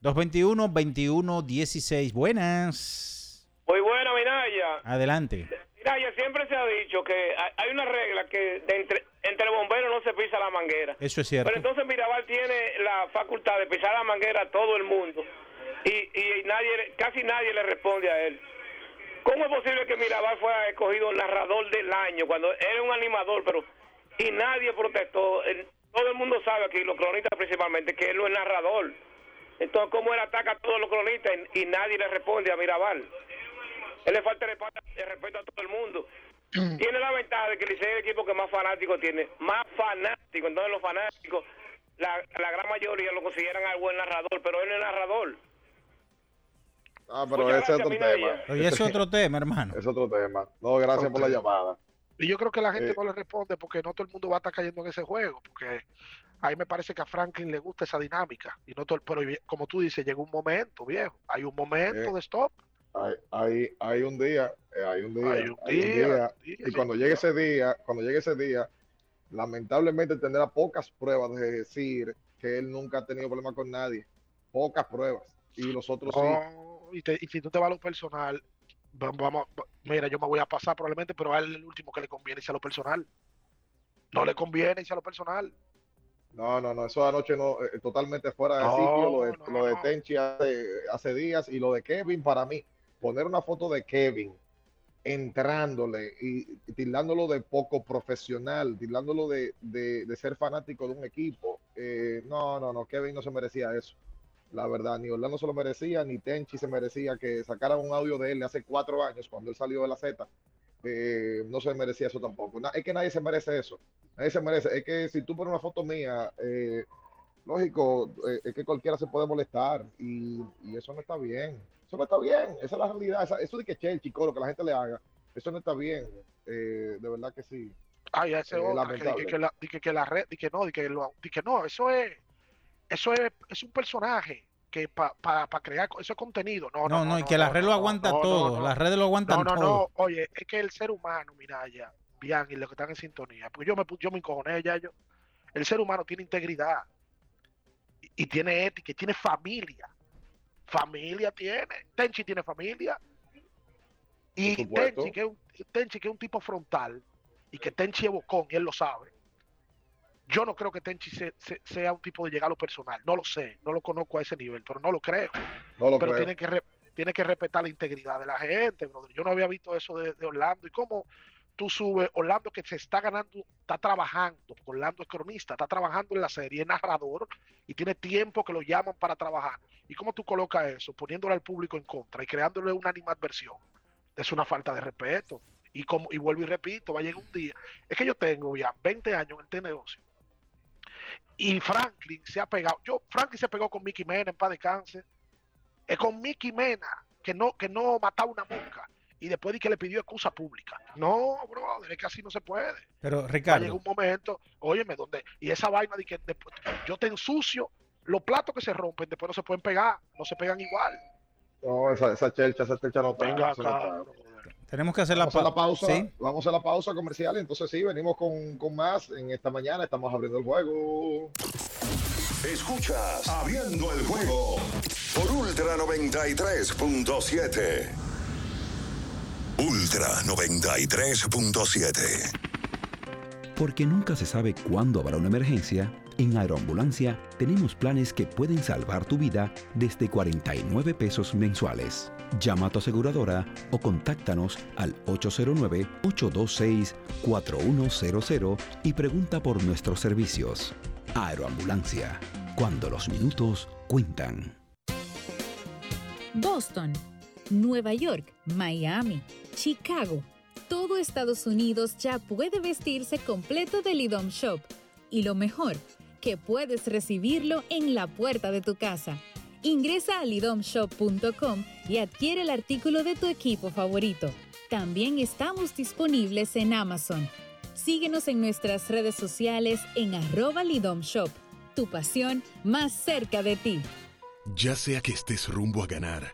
221-21-16. Buenas. Muy buena, Minaya. Adelante. Minaya, siempre se ha dicho que hay- hay una regla que de entre, entre bomberos no se pisa la manguera. Eso es cierto. Pero entonces Mirabal tiene la facultad de pisar la manguera a todo el mundo y, y nadie, casi nadie le responde a él. ¿Cómo es posible que Mirabal fuera escogido narrador del año cuando era un animador, pero y nadie protestó? El- todo el mundo sabe aquí, los cronistas principalmente, que él no es narrador. Entonces, ¿cómo él ataca a todos los cronistas y, nadie le responde a Mirabal? Él le falta el el respeto a todo el mundo. Tiene la ventaja de que el Licey es el equipo que más fanáticos tiene. Más fanáticos. Entonces los fanáticos, la, la gran mayoría lo consideran al buen narrador, pero él no es narrador. Ah, pero Muchas ese es otro tema. Oye, es otro tema, hermano. Es otro tema. No, gracias por la llamada. Y yo creo que la gente Eh. no le responde porque no todo el mundo va a estar cayendo en ese juego. Porque ahí me parece que a Franklin le gusta esa dinámica. Y no todo el- pero como tú dices, llega un momento, viejo. Hay un momento Eh. de stop. Hay, hay, hay un día, hay un día, Hay un hay un día, día, sí, y sí, cuando llegue ese día, cuando llegue ese día, lamentablemente tendrá pocas pruebas de decir que él nunca ha tenido problemas con nadie, pocas pruebas, y los otros sí. No, y, te- y si tú te vas a lo personal, va- vamos, va- mira, yo me voy a pasar probablemente, pero a él es el último que le conviene irse a lo personal. No le conviene irse a lo personal. No, no, no, eso anoche no, eh, totalmente fuera de No, sitio, lo de, no, lo de. Tenchi hace, hace días y lo de Kevin para mí, poner una foto de Kevin entrándole y, tildándolo de poco profesional, tildándolo de, de- de ser fanático de un equipo, eh, no, no, no, Kevin no se merecía eso. La verdad, ni Orlando se lo merecía, ni Tenchi se merecía que sacaran un audio de él hace cuatro años cuando él salió de la Z. eh, no se merecía eso tampoco. Es que nadie se merece eso. Nadie se merece. Es que si tú pones una foto mía, eh, lógico, eh, es que cualquiera se puede molestar y, y eso no está bien. Eso no está bien. Esa es la realidad. Esa- eso de que che, chico, lo que la gente le haga, eso no está bien. Eh, de verdad que sí. Ay, ese Eh, otra, que, di que, que la, di que, que la red, di que no, di que, lo, di que no, eso es, eso es, es un personaje que para crear, co- eso es contenido. No, No, no, no, y que la red lo aguanta no, no, todo. no. Las redes lo aguantan No, no, todo. no, oye, es que el ser humano, mira ya, bien, y los que están en sintonía, pues yo me, yo me encojoné ya, yo, el ser humano tiene integridad y, y tiene ética, y tiene familia, familia tiene, Tenchi tiene familia, y. Tenchi que, es un, Tenchi que es un tipo frontal, y que Tenchi es bocón, y él lo sabe, yo no creo que Tenchi se- se- sea un tipo de llegar a lo personal, no lo sé, no lo conozco a ese nivel, pero no lo creo No lo pero creo. tiene que re- tiene que respetar la integridad de la gente, brother. Yo no había visto eso de, de Orlando y cómo tú subes Orlando que se está ganando, está trabajando, Orlando es cronista, está trabajando en la serie, es narrador y tiene tiempo que lo llaman para trabajar. ¿Y cómo tú colocas eso? Poniéndole al público en contra y creándole una animadversión. Es una falta de respeto. Y como y vuelvo y repito, va a llegar un día. Es que yo tengo ya 20 años en este negocio. Y Franklin se ha pegado. Yo, Franklin se pegó con Mickey Mena en paz de cáncer es con Mickey Mena, que no, que no mataba una mosca, y después de que le pidió excusa pública. No, brother, es que así no se puede. Pero Ricardo, un momento, óyeme, donde, y esa vaina de que después, yo te ensucio, los platos que se rompen después no se pueden pegar, no se pegan igual. No, esa, esa chelcha, esa chelcha no está. tenemos que hacer la, pausa, ¿Sí? vamos a la pausa comercial, entonces sí, venimos con, con más en esta mañana, estamos abriendo el juego. Escuchas Abriendo el juego por Ultra 93.7. Ultra 93.7. Porque nunca se sabe cuándo habrá una emergencia, en Aeroambulancia tenemos planes que pueden salvar tu vida desde 49 pesos mensuales. Llama a tu aseguradora o contáctanos al 809-826-4100 y pregunta por nuestros servicios. Aeroambulancia, cuando los minutos cuentan. Boston, Nueva York, Miami, Chicago. Todo Estados Unidos ya puede vestirse completo del IDOM Shop. Y lo mejor, que puedes recibirlo en la puerta de tu casa. Ingresa a lidomshop.com y adquiere el artículo de tu equipo favorito. También estamos disponibles en Amazon. Síguenos en nuestras redes sociales en arroba Lidom Shop. Tu pasión más cerca de ti. Ya sea que estés rumbo a ganar,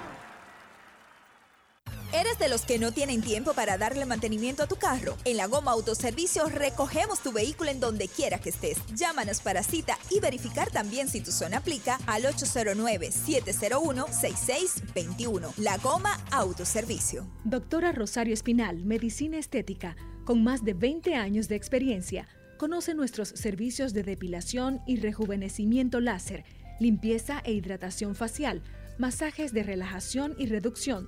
¿Eres de los que no tienen tiempo para darle mantenimiento a tu carro? En la Goma Autoservicio recogemos tu vehículo en donde quiera que estés. Llámanos para cita y verificar también si tu zona aplica al 809-701-6621. La Goma Autoservicio. Doctora Rosario Espinal, Medicina Estética, con más de 20 años de experiencia, conoce nuestros servicios de depilación y rejuvenecimiento láser, limpieza e hidratación facial, masajes de relajación y reducción,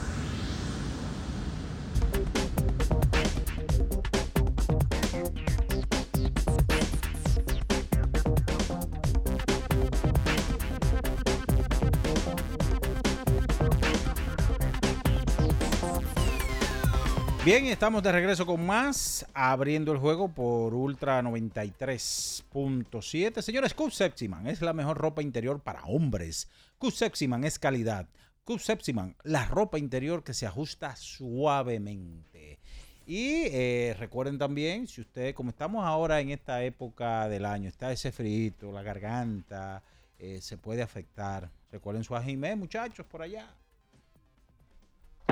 Bien, estamos de regreso con más, abriendo el juego por Ultra 93.7. Señores, Cub Sepsiman es la mejor ropa interior para hombres. Cub Sepsiman es calidad. Cub Sepsiman, la ropa interior que se ajusta suavemente. Y eh, recuerden también, si ustedes, como estamos ahora en esta época del año, está ese frito, la garganta, eh, se puede afectar. Recuerden su ajimé, muchachos, por allá.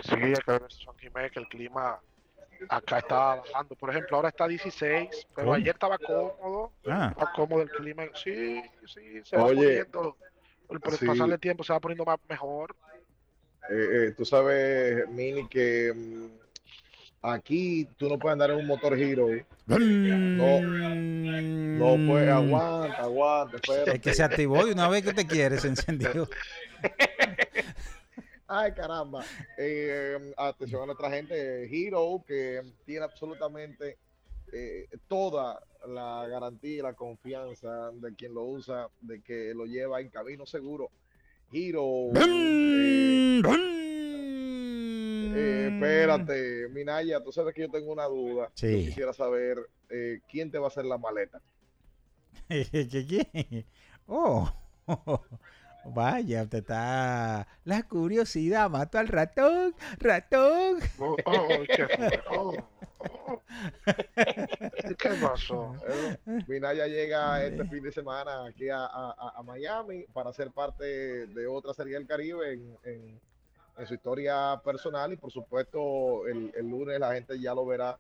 Sí, Jiménez que el clima acá está bajando. Por ejemplo, ahora está 16, pero ¿Cómo? ayer estaba cómodo. Ah. Estaba cómodo el clima. Sí, sí, se va poniendo. Por por el sí. pasar del tiempo se va poniendo más mejor. Eh, eh, tú sabes, Mini, que mm, aquí tú no puedes andar en un motor Hero. No, no puedes, aguanta, aguanta, espérate. Es que se activó de una vez que te quiere, se encendió. Ay, caramba. Eh, atención a nuestra gente, Hero, que tiene absolutamente eh, toda la garantía y la confianza de quien lo usa, de que lo lleva en camino seguro. Hero. eh, eh, espérate, Minaya, tú sabes que yo tengo una duda. Sí. Yo quisiera saber eh, quién te va a hacer la maleta. ¿Qué, qué? Oh, vaya, usted está. La curiosidad mató al ratón, ratón. Oh, oh, ¿qué fue? Oh, oh. ¿Qué pasó? Eh, Minaya llega este fin de semana aquí a, a- a Miami para ser parte de otra serie del Caribe en, en- en su historia personal y por supuesto el, el lunes la gente ya lo verá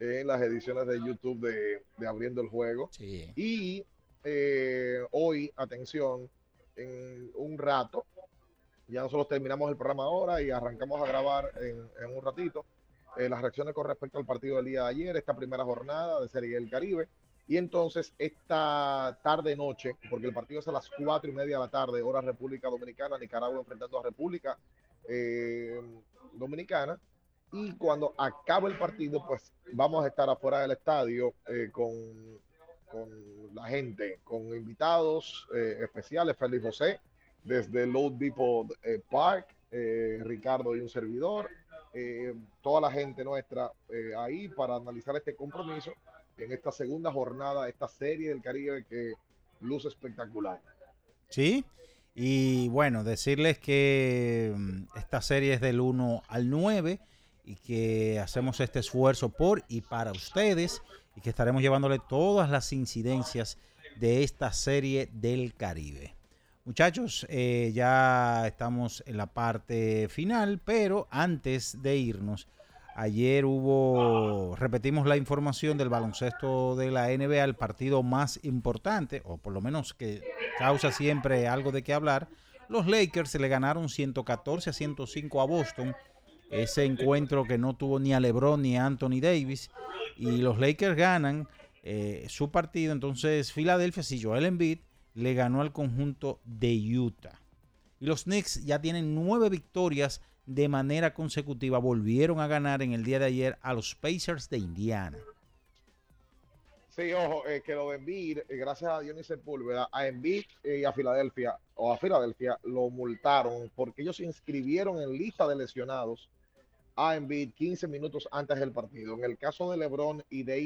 en las ediciones de YouTube de, de Abriendo el Juego. Y eh, hoy, atención, en un rato, ya nosotros terminamos el programa ahora y arrancamos a grabar en, un ratito eh, las reacciones con respecto al partido del día de ayer, esta primera jornada de Serie del Caribe. Y entonces esta tarde noche, porque el partido es a las cuatro y media de la tarde, hora República Dominicana, Nicaragua enfrentando a República eh, Dominicana. Y cuando acabe el partido, pues vamos a estar afuera del estadio eh, con, con la gente, con invitados eh, especiales, Félix José, desde Low Depot eh, Park, eh, Ricardo y un servidor, eh, toda la gente nuestra eh, ahí para analizar este compromiso en esta segunda jornada, esta serie del Caribe que luce espectacular. Sí. Y bueno, decirles que mm, esta serie es del 1 al 9 y que hacemos este esfuerzo por y para ustedes que estaremos llevándole todas las incidencias de esta serie del Caribe. Muchachos, eh, ya estamos en la parte final, pero antes de irnos, ayer hubo, repetimos la información del baloncesto de la NBA, el partido más importante, o por lo menos que causa siempre algo de qué hablar. Los Lakers se le ganaron 114 a 105 a Boston. Ese encuentro que no tuvo ni a LeBron ni a Anthony Davis. Y los Lakers ganan eh, su partido. Entonces, Filadelfia, si Joel Embiid le ganó al conjunto de Utah. Y los Knicks ya tienen nueve victorias de manera consecutiva. Volvieron a ganar en el día de ayer a los Pacers de Indiana. Sí, ojo, eh, que lo de Embiid, eh, gracias a Dionis Sepúlveda, a Embiid eh, y a Filadelfia, o a Filadelfia, lo multaron porque ellos se inscribieron en lista de lesionados a Embiid 15 minutos antes del partido. En el caso de LeBron y de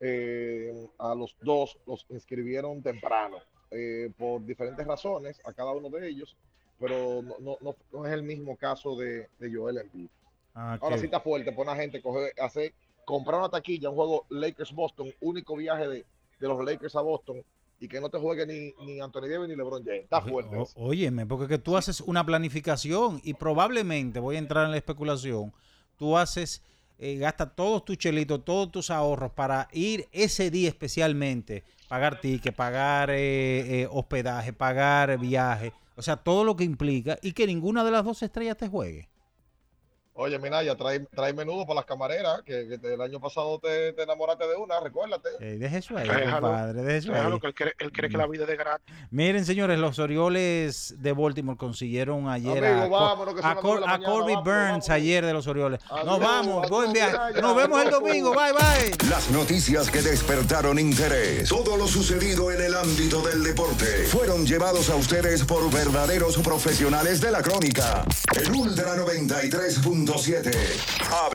eh, a los dos los inscribieron temprano eh, por diferentes razones, a cada uno de ellos, pero no, no- no- no es el mismo caso de, de Joel Embiid. Ah, Ahora qué- sí está fuerte, pone a gente coge, hace, comprar una taquilla, un juego Lakers-Boston, único viaje de, de los Lakers a Boston, y que no te juegue ni, ni Anthony Davis ni LeBron James. Está fuerte. O- óyeme, porque que tú haces una planificación y probablemente, voy a entrar en la especulación, tú haces, eh, gastas todos tus chelitos, todos tus ahorros para ir ese día especialmente, pagar ticket, pagar eh, eh, hospedaje, pagar viaje, o sea, todo lo que implica y que ninguna de las dos estrellas te juegue. Oye, Minaya, trae, trae menudo para las camareras, que, que el año pasado te, te enamoraste de una, recuérdate. Eh, deje eso ahí, Déjalo, compadre, deje eso déjalo, ahí. que él cree, él cree que la vida es de gratis. Miren, señores, los Orioles de Baltimore consiguieron ayer Amigo, a, vámonos, a, Corby Burns ayer de los Orioles. Nos Adiós, vamos, buen viaje. Nos vemos el domingo. Bye, bye. Las noticias que despertaron interés, todo lo sucedido en el ámbito del deporte, fueron llevados a ustedes por verdaderos profesionales de la crónica. El Ultra 93.7.